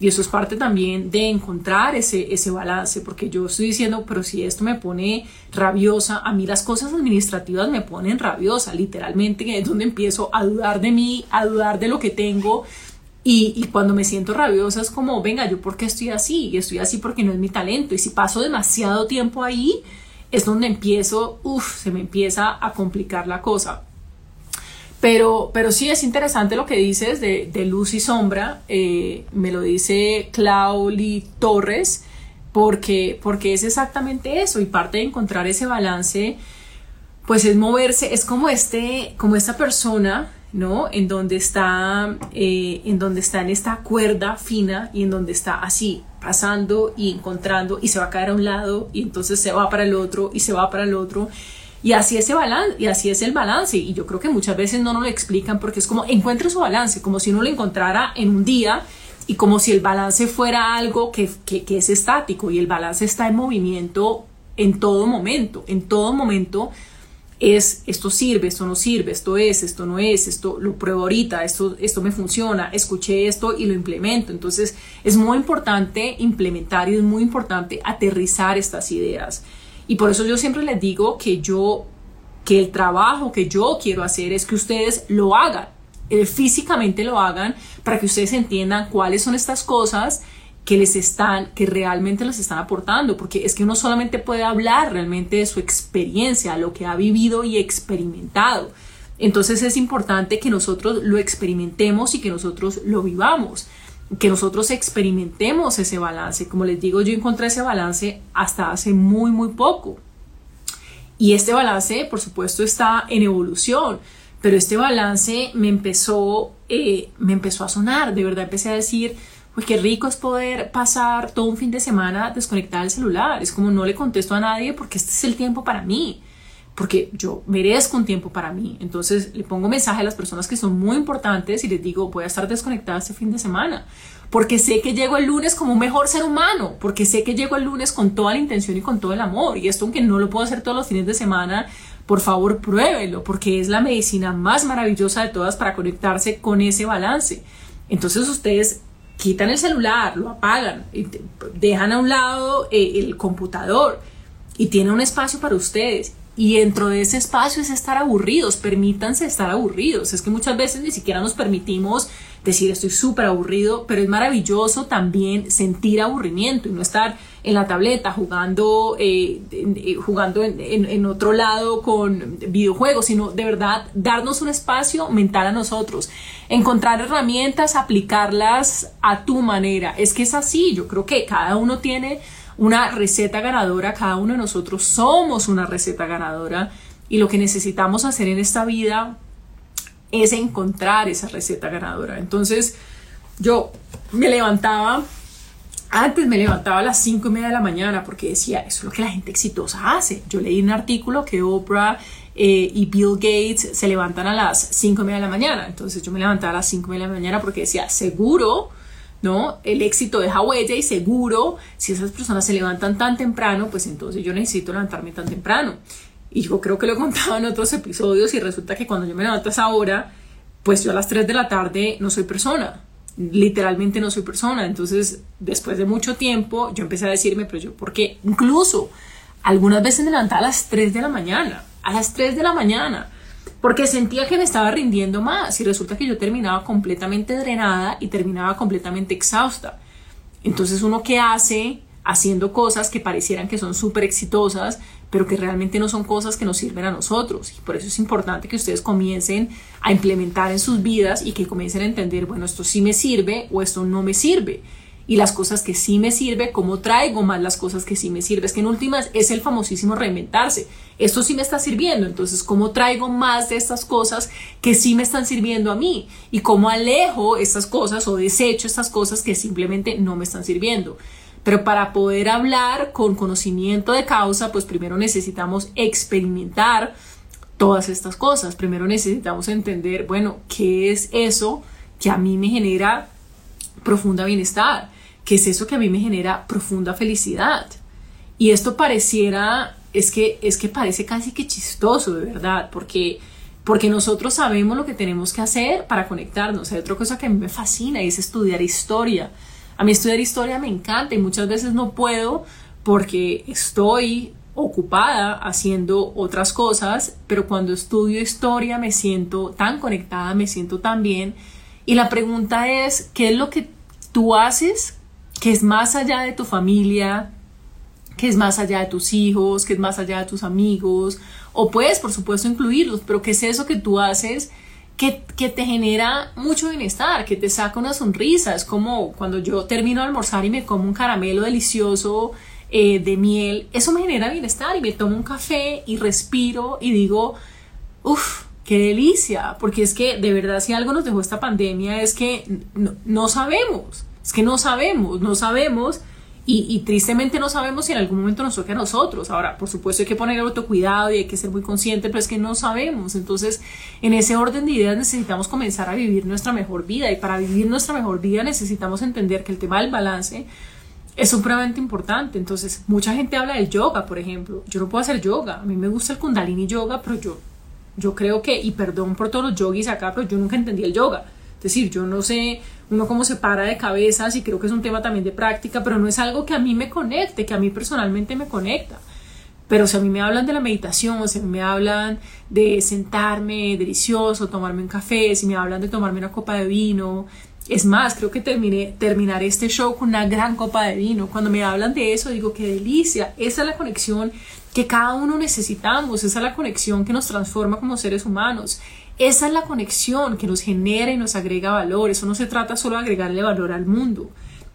S1: Y eso es parte también de encontrar ese, ese balance, porque yo estoy diciendo, pero si esto me pone rabiosa, a mí las cosas administrativas me ponen rabiosa, literalmente, es donde empiezo a dudar de mí, a dudar de lo que tengo. Y, y cuando me siento rabiosa es como, venga, yo por qué estoy así, y estoy así porque no es mi talento. Y si paso demasiado tiempo ahí, es donde empiezo, uff, se me empieza a complicar la cosa. Pero, pero sí es interesante lo que dices de, luz y sombra. Eh, me lo dice Clauli Torres, porque, porque es exactamente eso. Y parte de encontrar ese balance, pues es moverse, es como, este, como esta persona, ¿no? En donde está, eh, en donde está en esta cuerda fina y en donde está así, pasando y encontrando y se va a caer a un lado y entonces se va para el otro y se va para el otro. Y así, ese balance, y así es el balance. Y yo creo que muchas veces no nos lo explican porque es como encuentre su balance, como si uno lo encontrara en un día y como si el balance fuera algo que, que, es estático y el balance está en movimiento en todo momento. En todo momento es esto sirve, esto no sirve, esto es, esto no es, esto lo pruebo ahorita, esto, esto me funciona, escuché esto y lo implemento. Entonces es muy importante implementar y es muy importante aterrizar estas ideas. Y por eso yo siempre les digo que yo, que el trabajo que yo quiero hacer es que ustedes lo hagan, eh, físicamente lo hagan, para que ustedes entiendan cuáles son estas cosas que les están, que realmente les están aportando, porque es que uno solamente puede hablar realmente de su experiencia, lo que ha vivido y experimentado. Entonces es importante que nosotros lo experimentemos y que nosotros lo vivamos que nosotros experimentemos ese balance. Como les digo, yo encontré ese balance hasta hace muy, muy poco. Y este balance, por supuesto, está en evolución, pero este balance me empezó, eh, me empezó a sonar, de verdad empecé a decir, pues qué rico es poder pasar todo un fin de semana desconectar el celular, es como no le contesto a nadie porque este es el tiempo para mí porque yo merezco un tiempo para mí. Entonces le pongo mensaje a las personas que son muy importantes y les digo, voy a estar desconectada este fin de semana, porque sé que llego el lunes como un mejor ser humano, porque sé que llego el lunes con toda la intención y con todo el amor. Y esto, aunque no lo puedo hacer todos los fines de semana, por favor pruébelo, porque es la medicina más maravillosa de todas para conectarse con ese balance. Entonces ustedes quitan el celular, lo apagan, dejan a un lado eh, el computador y tienen un espacio para ustedes y dentro de ese espacio es estar aburridos, permítanse estar aburridos. Es que muchas veces ni siquiera nos permitimos decir estoy súper aburrido, pero es maravilloso también sentir aburrimiento y no estar en la tableta jugando, eh, eh, jugando en, en, otro lado con videojuegos, sino de verdad darnos un espacio mental a nosotros, encontrar herramientas, aplicarlas a tu manera. Es que es así, yo creo que cada uno tiene una receta ganadora, cada uno de nosotros somos una receta ganadora y lo que necesitamos hacer en esta vida es encontrar esa receta ganadora. Entonces yo me levantaba, antes me levantaba a las cinco y media de la mañana porque decía, eso es lo que la gente exitosa hace. Yo leí un artículo que Oprah eh, y Bill Gates se levantan a las cinco y media de la mañana. Entonces yo me levantaba a las cinco y media de la mañana porque decía, seguro ¿no? El éxito deja huella y seguro, si esas personas se levantan tan temprano, pues entonces yo necesito levantarme tan temprano. Y yo creo que lo he contado en otros episodios y resulta que cuando yo me levanto a esa hora, pues yo a las 3 de la tarde no soy persona. Literalmente no soy persona. Entonces, después de mucho tiempo, yo empecé a decirme, pero yo, ¿por qué? Incluso algunas veces me levantaba a las 3 de la mañana. A las 3 de la mañana porque sentía que me estaba rindiendo más y resulta que yo terminaba completamente drenada y terminaba completamente exhausta. Entonces uno qué hace haciendo cosas que parecieran que son súper exitosas, pero que realmente no son cosas que nos sirven a nosotros. Y por eso es importante que ustedes comiencen a implementar en sus vidas y que comiencen a entender, bueno, esto sí me sirve o esto no me sirve y las cosas que sí me sirve, cómo traigo más las cosas que sí me sirve. Es que en últimas es el famosísimo reinventarse. Esto sí me está sirviendo, entonces cómo traigo más de estas cosas que sí me están sirviendo a mí y cómo alejo estas cosas o desecho estas cosas que simplemente no me están sirviendo. Pero para poder hablar con conocimiento de causa, pues primero necesitamos experimentar todas estas cosas. Primero necesitamos entender, bueno, ¿qué es eso que a mí me genera profunda bienestar? ¿Qué es eso que a mí me genera profunda felicidad? Y esto pareciera, es que, es que parece casi que chistoso, de verdad, porque, porque nosotros sabemos lo que tenemos que hacer para conectarnos. Hay otra cosa que a mí me fascina y es estudiar historia. A mí estudiar historia me encanta y muchas veces no puedo porque estoy ocupada haciendo otras cosas, pero cuando estudio historia me siento tan conectada, me siento tan bien. Y la pregunta es, ¿qué es lo que tú haces que es más allá de tu familia, que es más allá de tus hijos, que es más allá de tus amigos? O puedes, por supuesto, incluirlos, pero ¿qué es eso que tú haces? Que, que, te genera mucho bienestar, que te saca una sonrisa. Es como cuando yo termino de almorzar y me como un caramelo delicioso eh, de miel, eso me genera bienestar y me tomo un café y respiro y digo, uff, qué delicia, porque es que de verdad si algo nos dejó esta pandemia es que no, sabemos, es que no sabemos, no sabemos y, tristemente no sabemos si en algún momento nos toca a nosotros. Ahora, por supuesto hay que poner autocuidado y hay que ser muy consciente, pero es que no sabemos. Entonces, en ese orden de ideas necesitamos comenzar a vivir nuestra mejor vida y para vivir nuestra mejor vida necesitamos entender que el tema del balance es supremamente importante. Entonces, mucha gente habla del yoga, por ejemplo. Yo no puedo hacer yoga. A mí me gusta el kundalini yoga, pero yo, yo creo que, y perdón por todos los yogis acá, pero yo nunca entendí el yoga. Decir, yo no sé uno cómo se para de cabezas y creo que es un tema también de práctica, pero no es algo que a mí me conecte, que a mí personalmente me conecta. Pero si a mí me hablan de la meditación, si a mí me hablan de sentarme delicioso, tomarme un café, si me hablan de tomarme una copa de vino, es más, creo que terminé, terminar este show con una gran copa de vino. Cuando me hablan de eso, digo, qué delicia. Esa es la conexión que cada uno necesitamos. Esa es la conexión que nos transforma como seres humanos. Esa es la conexión que nos genera y nos agrega valor. Eso no se trata solo de agregarle valor al mundo.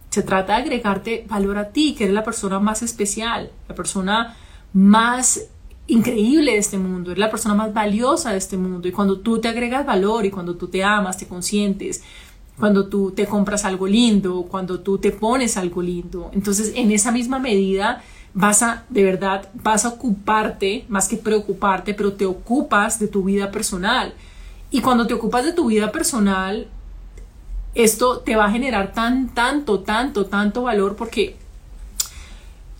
S1: Se trata de agregarte valor a ti, que eres la persona más especial, la persona más increíble de este mundo, eres la persona más valiosa de este mundo. Y cuando tú te agregas valor y cuando tú te amas, te consientes, cuando tú te compras algo lindo, cuando tú te pones algo lindo. Entonces, en esa misma medida, vas a, de verdad, vas a ocuparte, más que preocuparte, pero te ocupas de tu vida personal. Y cuando te ocupas de tu vida personal, esto te va a generar tan, tanto, tanto, tanto valor porque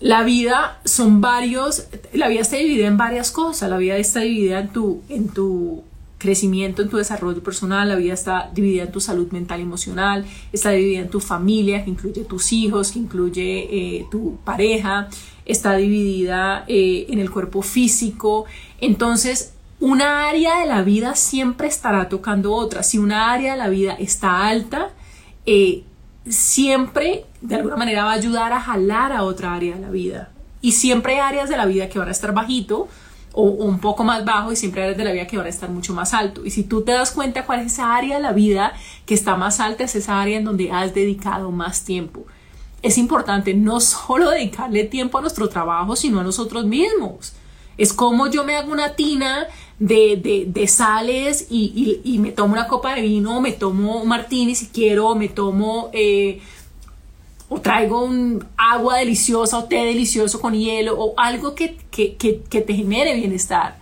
S1: la vida son varios, la vida está dividida en varias cosas, la vida está dividida en tu, en tu crecimiento en tu desarrollo personal, la vida está dividida en tu salud mental y emocional, está dividida en tu familia, que incluye tus hijos, que incluye eh, tu pareja, está dividida eh, en el cuerpo físico. Entonces, una área de la vida siempre estará tocando otra. Si una área de la vida está alta, eh, siempre de alguna manera va a ayudar a jalar a otra área de la vida. Y siempre hay áreas de la vida que van a estar bajito, o, un poco más bajo y siempre áreas de la vida que van a estar mucho más alto. Y si tú te das cuenta cuál es esa área de la vida que está más alta, es esa área en donde has dedicado más tiempo. Es importante no solo dedicarle tiempo a nuestro trabajo, sino a nosotros mismos. Es como yo me hago una tina de, de, sales y, y, me tomo una copa de vino, me tomo un martini si quiero, me tomo eh, o traigo un agua deliciosa o té delicioso con hielo o algo que, te genere bienestar.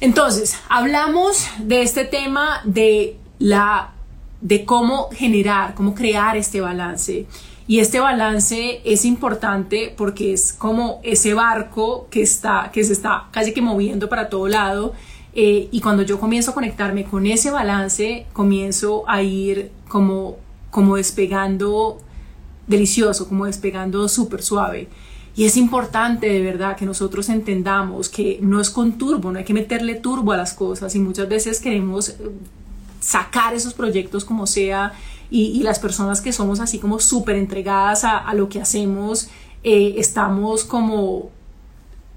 S1: Entonces, hablamos de este tema de la de cómo generar, cómo crear este balance. Y este balance es importante porque es como ese barco que, está, que se está casi que moviendo para todo lado. Eh, y cuando yo comienzo a conectarme con ese balance, comienzo a ir como, como despegando delicioso, como despegando súper suave. Y es importante de verdad que nosotros entendamos que no es con turbo, no hay que meterle turbo a las cosas y muchas veces queremos eh, sacar esos proyectos como sea y, las personas que somos así como súper entregadas a, lo que hacemos, eh, estamos como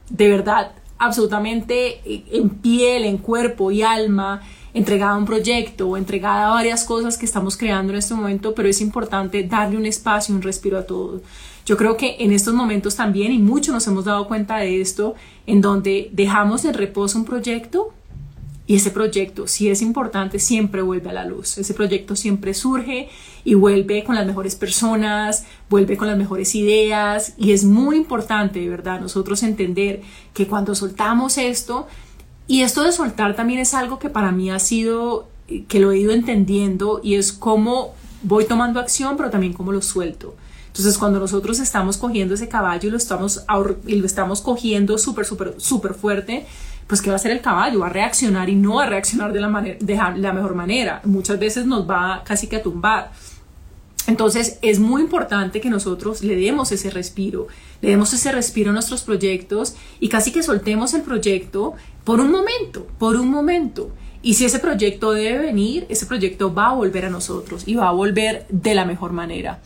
S1: de verdad absolutamente eh, en piel, en cuerpo y alma entregada a un proyecto o entregada a varias cosas que estamos creando en este momento, pero es importante darle un espacio, un respiro a todo. Yo creo que en estos momentos también, y muchos nos hemos dado cuenta de esto, en donde dejamos en reposo un proyecto y ese proyecto, si es importante, siempre vuelve a la luz. Ese proyecto siempre surge y vuelve con las mejores personas, vuelve con las mejores ideas y es muy importante, de verdad, nosotros entender que cuando soltamos esto, Y esto de soltar también es algo que para mí ha sido, que lo he ido entendiendo y es cómo voy tomando acción, pero también cómo lo suelto. Entonces, cuando nosotros estamos cogiendo ese caballo y lo estamos, lo estamos cogiendo súper, súper, súper fuerte, pues ¿qué va a hacer el caballo? Va a reaccionar y no va a reaccionar de la, de la mejor manera. Muchas veces nos va casi que a tumbar. Entonces es muy importante que nosotros le demos ese respiro, le demos ese respiro a nuestros proyectos y casi que soltemos el proyecto por un momento, por un momento. Y si ese proyecto debe venir, ese proyecto va a volver a nosotros y va a volver de la mejor manera.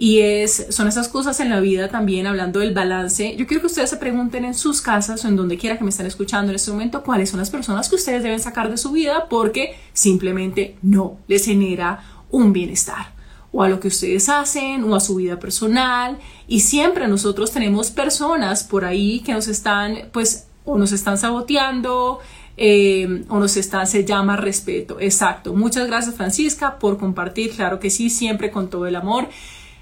S1: Y es, son esas cosas en la vida también, hablando del balance. Yo quiero que ustedes se pregunten en sus casas o en donde quiera que me estén escuchando en este momento cuáles son las personas que ustedes deben sacar de su vida porque simplemente no les genera un bienestar o a lo que ustedes hacen o a su vida personal y siempre nosotros tenemos personas por ahí que nos están pues o nos están saboteando eh, o nos están, se llama respeto. Exacto. Muchas gracias Francisca por compartir, claro que sí, siempre con todo el amor.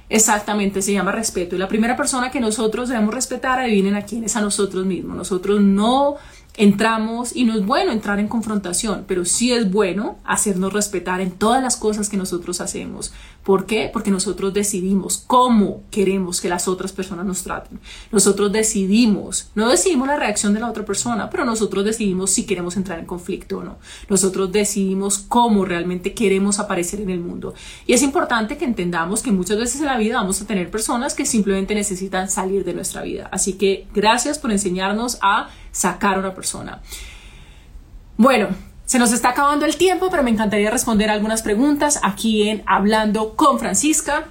S1: Exactamente, se llama respeto. Y la primera persona que nosotros debemos respetar, adivinen a quién es a nosotros mismos. Nosotros no entramos y no es bueno entrar en confrontación, pero sí es bueno hacernos respetar en todas las cosas que nosotros hacemos. ¿Por qué? Porque nosotros decidimos cómo queremos que las otras personas nos traten. Nosotros decidimos, no decidimos la reacción de la otra persona, pero nosotros decidimos si queremos entrar en conflicto o no. Nosotros decidimos cómo realmente queremos aparecer en el mundo. Y es importante que entendamos que muchas veces en la vida vamos a tener personas que simplemente necesitan salir de nuestra vida. Así que gracias por enseñarnos a sacar a una persona. Bueno, se nos está acabando el tiempo, pero me encantaría responder algunas preguntas aquí en Hablando con Francisca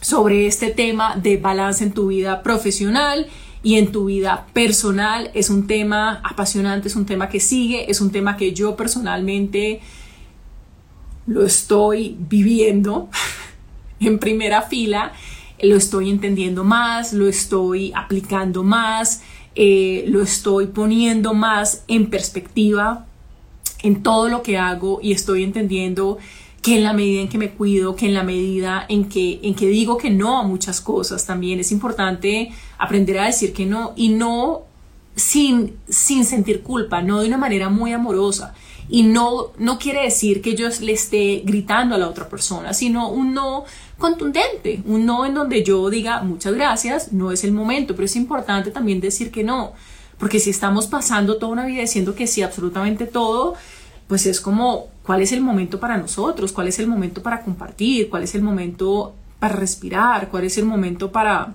S1: sobre este tema de balance en tu vida profesional y en tu vida personal. Es un tema apasionante, es un tema que sigue, es un tema que yo personalmente lo estoy viviendo en primera fila, lo estoy entendiendo más, lo estoy aplicando más, eh, lo estoy poniendo más en perspectiva en todo lo que hago y estoy entendiendo que en la medida en que me cuido, que en la medida en que, en que digo que no a muchas cosas también es importante aprender a decir que no y no sin, sin sentir culpa, no de una manera muy amorosa. Y no, no quiere decir que yo le esté gritando a la otra persona, sino un no contundente, un no en donde yo diga muchas gracias, no es el momento, pero es importante también decir que no, porque si estamos pasando toda una vida diciendo que sí, absolutamente todo, pues es como, ¿cuál es el momento para nosotros? ¿Cuál es el momento para compartir? ¿Cuál es el momento para respirar? ¿Cuál es el momento para,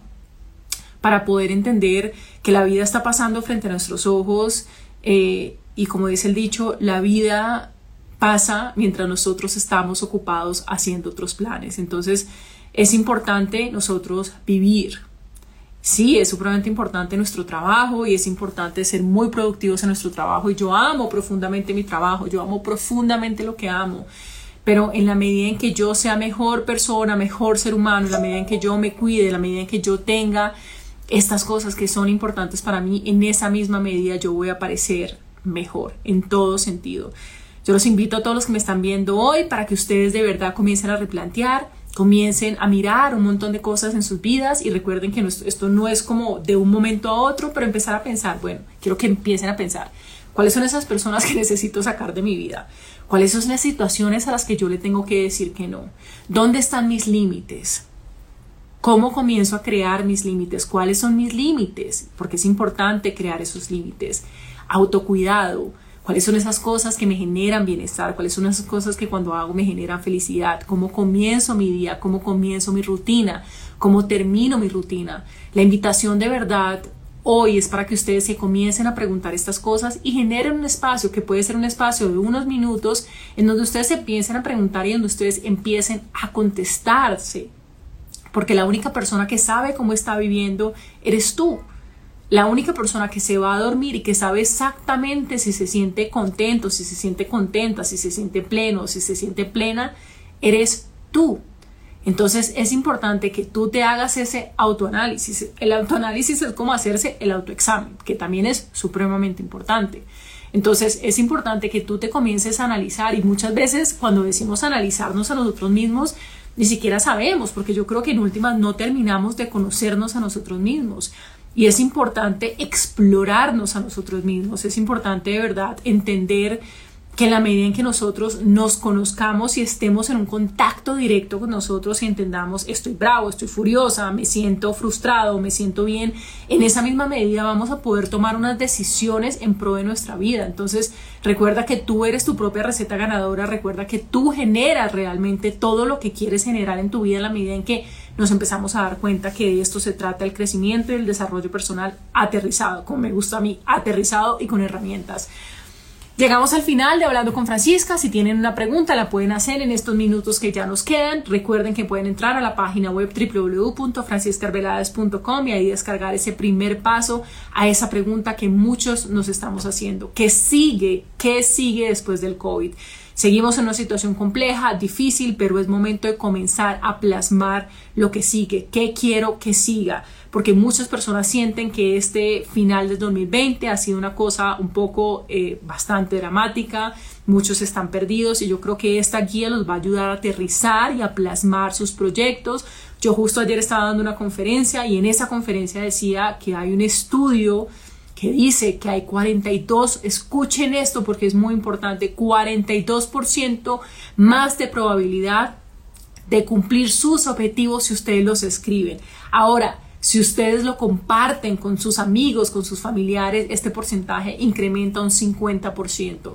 S1: para poder entender que la vida está pasando frente a nuestros ojos? Eh, y como dice el dicho, la vida pasa mientras nosotros estamos ocupados haciendo otros planes. Entonces es importante nosotros vivir. Sí, es supremamente importante nuestro trabajo y es importante ser muy productivos en nuestro trabajo y yo amo profundamente mi trabajo, yo amo profundamente lo que amo, pero en la medida en que yo sea mejor persona, mejor ser humano, en la medida en que yo me cuide, en la medida en que yo tenga estas cosas que son importantes para mí, en esa misma medida yo voy a aparecer mejor en todo sentido. Yo los invito a todos los que me están viendo hoy para que ustedes de verdad comiencen a replantear, comiencen a mirar un montón de cosas en sus vidas y recuerden que esto no es como de un momento a otro, pero empezar a pensar, bueno, quiero que empiecen a pensar, ¿cuáles son esas personas que necesito sacar de mi vida? ¿Cuáles son las situaciones a las que yo le tengo que decir que no? ¿Dónde están mis límites? ¿Cómo comienzo a crear mis límites? ¿Cuáles son mis límites? Porque es importante crear esos límites. Autocuidado cuáles son esas cosas que me generan bienestar, cuáles son esas cosas que cuando hago me generan felicidad, cómo comienzo mi día, cómo comienzo mi rutina, cómo termino mi rutina. La invitación de verdad hoy es para que ustedes se comiencen a preguntar estas cosas y generen un espacio que puede ser un espacio de unos minutos en donde ustedes se piensen a preguntar y donde ustedes empiecen a contestarse. Porque la única persona que sabe cómo está viviendo eres tú. La única persona que se va a dormir y que sabe exactamente si se siente contento, si se siente contenta, si se siente pleno, si se siente plena, eres tú. Entonces es importante que tú te hagas ese autoanálisis. El autoanálisis es como hacerse el autoexamen, que también es supremamente importante. Entonces es importante que tú te comiences a analizar y muchas veces cuando decimos analizarnos a nosotros mismos, ni siquiera sabemos, porque yo creo que en últimas no terminamos de conocernos a nosotros mismos. Y es importante explorarnos a nosotros mismos, es importante de verdad entender que en la medida en que nosotros nos conozcamos y estemos en un contacto directo con nosotros y entendamos estoy bravo, estoy furiosa, me siento frustrado, me siento bien, en esa misma medida vamos a poder tomar unas decisiones en pro de nuestra vida. Entonces, recuerda que tú eres tu propia receta ganadora, recuerda que tú generas realmente todo lo que quieres generar en tu vida en la medida en que nos empezamos a dar cuenta que de esto se trata el crecimiento y el desarrollo personal aterrizado, como me gusta a mí, aterrizado y con herramientas. Llegamos al final de Hablando con Francisca. Si tienen una pregunta, la pueden hacer en estos minutos que ya nos quedan. Recuerden que pueden entrar a la página web www.franciscarvelades.com y ahí descargar ese primer paso a esa pregunta que muchos nos estamos haciendo. ¿Qué sigue? ¿Qué sigue después del COVID? Seguimos en una situación compleja, difícil, pero es momento de comenzar a plasmar lo que sigue. ¿Qué quiero que siga? Porque muchas personas sienten que este final de 2020 ha sido una cosa un poco eh, bastante dramática, muchos están perdidos y yo creo que esta guía los va a ayudar a aterrizar y a plasmar sus proyectos. Yo justo ayer estaba dando una conferencia y en esa conferencia decía que hay un estudio que dice que hay 42, escuchen esto porque es muy importante, 42% más de probabilidad de cumplir sus objetivos si ustedes los escriben. Ahora, si ustedes lo comparten con sus amigos, con sus familiares, este porcentaje incrementa un 50%.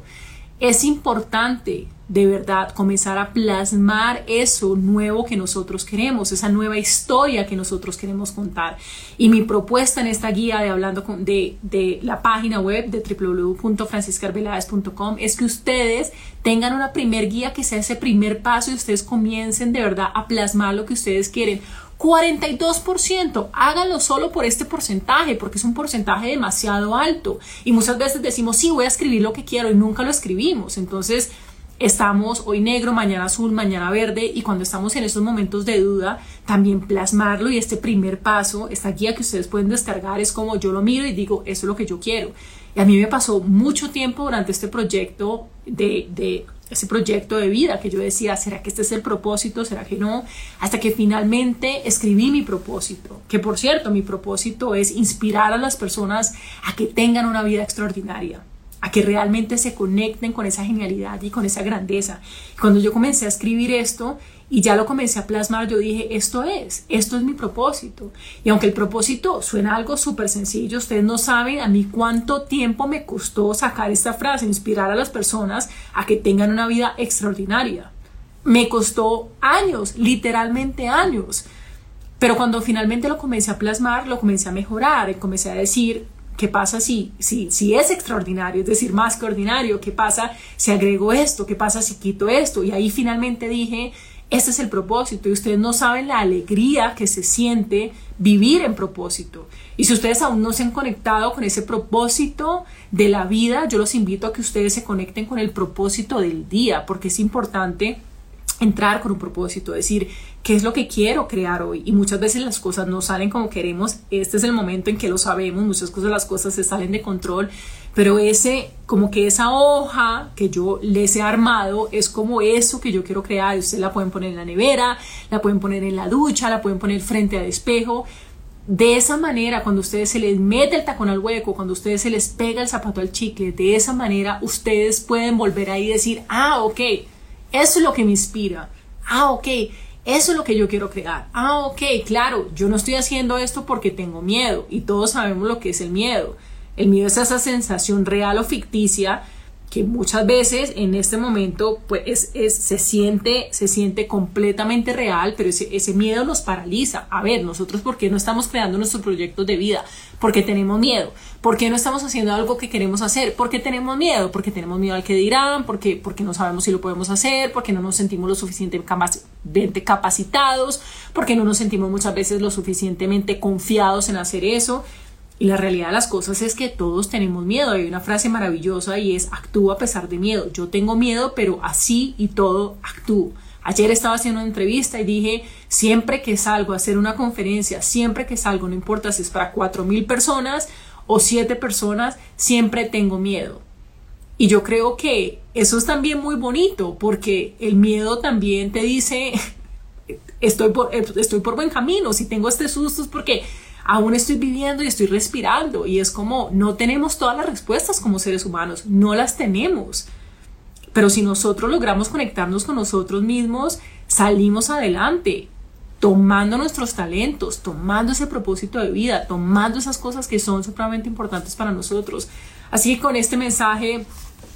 S1: Es importante de verdad comenzar a plasmar eso nuevo que nosotros queremos, esa nueva historia que nosotros queremos contar. Y mi propuesta en esta guía de hablando de, de la página web de www.franciscarvelades.com es que ustedes tengan una primer guía que sea ese primer paso y ustedes comiencen de verdad a plasmar lo que ustedes quieren 42%, háganlo solo por este porcentaje, porque es un porcentaje demasiado alto. Y muchas veces decimos, sí, voy a escribir lo que quiero y nunca lo escribimos. Entonces, estamos hoy negro, mañana azul, mañana verde y cuando estamos en estos momentos de duda, también plasmarlo y este primer paso, esta guía que ustedes pueden descargar es como yo lo miro y digo, eso es lo que yo quiero. Y a mí me pasó mucho tiempo durante este proyecto de, de ese proyecto de vida que yo decía, ¿será que este es el propósito? ¿Será que no? Hasta que finalmente escribí mi propósito, que por cierto, mi propósito es inspirar a las personas a que tengan una vida extraordinaria a que realmente se conecten con esa genialidad y con esa grandeza. Cuando yo comencé a escribir esto y ya lo comencé a plasmar, yo dije, esto es, esto es mi propósito. Y aunque el propósito suena algo súper sencillo, ustedes no saben a mí cuánto tiempo me costó sacar esta frase, inspirar a las personas a que tengan una vida extraordinaria. Me costó años, literalmente años. Pero cuando finalmente lo comencé a plasmar, lo comencé a mejorar, y comencé a decir, ¿Qué pasa si, si, si es extraordinario? Es decir, más que ordinario. ¿Qué pasa si agrego esto? ¿Qué pasa si quito esto? Y ahí finalmente dije, este es el propósito y ustedes no saben la alegría que se siente vivir en propósito. Y si ustedes aún no se han conectado con ese propósito de la vida, yo los invito a que ustedes se conecten con el propósito del día, porque es importante entrar con un propósito, decir, ¿qué es lo que quiero crear hoy? Y muchas veces las cosas no salen como queremos, este es el momento en que lo sabemos, muchas cosas las cosas se salen de control, pero ese, como que esa hoja que yo les he armado es como eso que yo quiero crear, ustedes la pueden poner en la nevera, la pueden poner en la ducha, la pueden poner frente al espejo, de esa manera, cuando ustedes se les mete el tacón al hueco, cuando ustedes se les pega el zapato al chicle, de esa manera ustedes pueden volver ahí y decir, ah, ok, eso es lo que me inspira. Ah, ok, eso es lo que yo quiero crear. Ah, ok, claro, yo no estoy haciendo esto porque tengo miedo y todos sabemos lo que es el miedo. El miedo es esa sensación real o ficticia que muchas veces en este momento pues es, se, siente, se siente completamente real, pero ese, miedo nos paraliza. A ver, nosotros por qué no estamos creando nuestros proyectos de vida? Porque tenemos miedo. ¿Por qué no estamos haciendo algo que queremos hacer? Porque tenemos miedo, porque tenemos miedo al que dirán, porque, porque no sabemos si lo podemos hacer, porque no nos sentimos lo suficientemente capacitados, porque no nos sentimos muchas veces lo suficientemente confiados en hacer eso. Y la realidad de las cosas es que todos tenemos miedo. Hay una frase maravillosa y es actúa a pesar de miedo. Yo tengo miedo, pero así y todo actúo. Ayer estaba haciendo una entrevista y dije, siempre que salgo a hacer una conferencia, siempre que salgo, no importa si es para cuatro mil personas o siete personas, siempre tengo miedo. Y yo creo que eso es también muy bonito porque el miedo también te dice, estoy por, estoy por buen camino, si tengo este susto es porque aún estoy viviendo y estoy respirando y es como no tenemos todas las respuestas como seres humanos, no las tenemos. Pero si nosotros logramos conectarnos con nosotros mismos, salimos adelante, tomando nuestros talentos, tomando ese propósito de vida, tomando esas cosas que son supremamente importantes para nosotros. Así que con este mensaje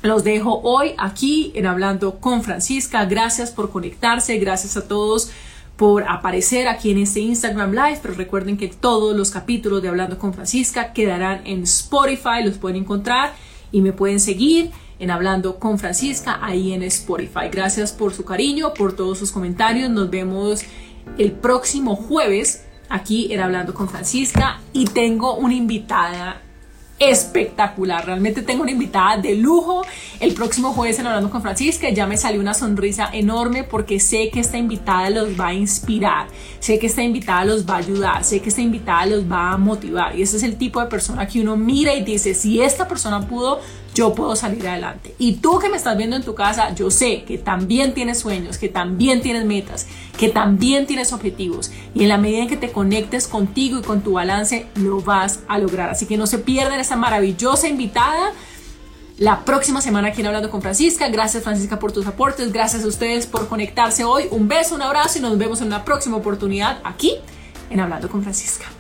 S1: los dejo hoy aquí en Hablando con Francisca. Gracias por conectarse, gracias a todos por aparecer aquí en este Instagram Live, pero recuerden que todos los capítulos de Hablando con Francisca quedarán en Spotify, los pueden encontrar y me pueden seguir en Hablando con Francisca ahí en Spotify. Gracias por su cariño, por todos sus comentarios. Nos vemos el próximo jueves aquí en Hablando con Francisca y tengo una invitada espectacular. Realmente tengo una invitada de lujo. El próximo jueves en Hablando con Francisca ya me salió una sonrisa enorme porque sé que esta invitada los va a inspirar, sé que esta invitada los va a ayudar, sé que esta invitada los va a motivar. Y ese es el tipo de persona que uno mira y dice, si esta persona pudo, yo puedo salir adelante. Y tú que me estás viendo en tu casa, yo sé que también tienes sueños, que también tienes metas, que también tienes objetivos. Y en la medida en que te conectes contigo y con tu balance, lo vas a lograr. Así que no se pierdan esta maravillosa invitada. La próxima semana aquí en Hablando con Francisca. Gracias Francisca por tus aportes. Gracias a ustedes por conectarse hoy. Un beso, un abrazo y nos vemos en una próxima oportunidad aquí en Hablando con Francisca.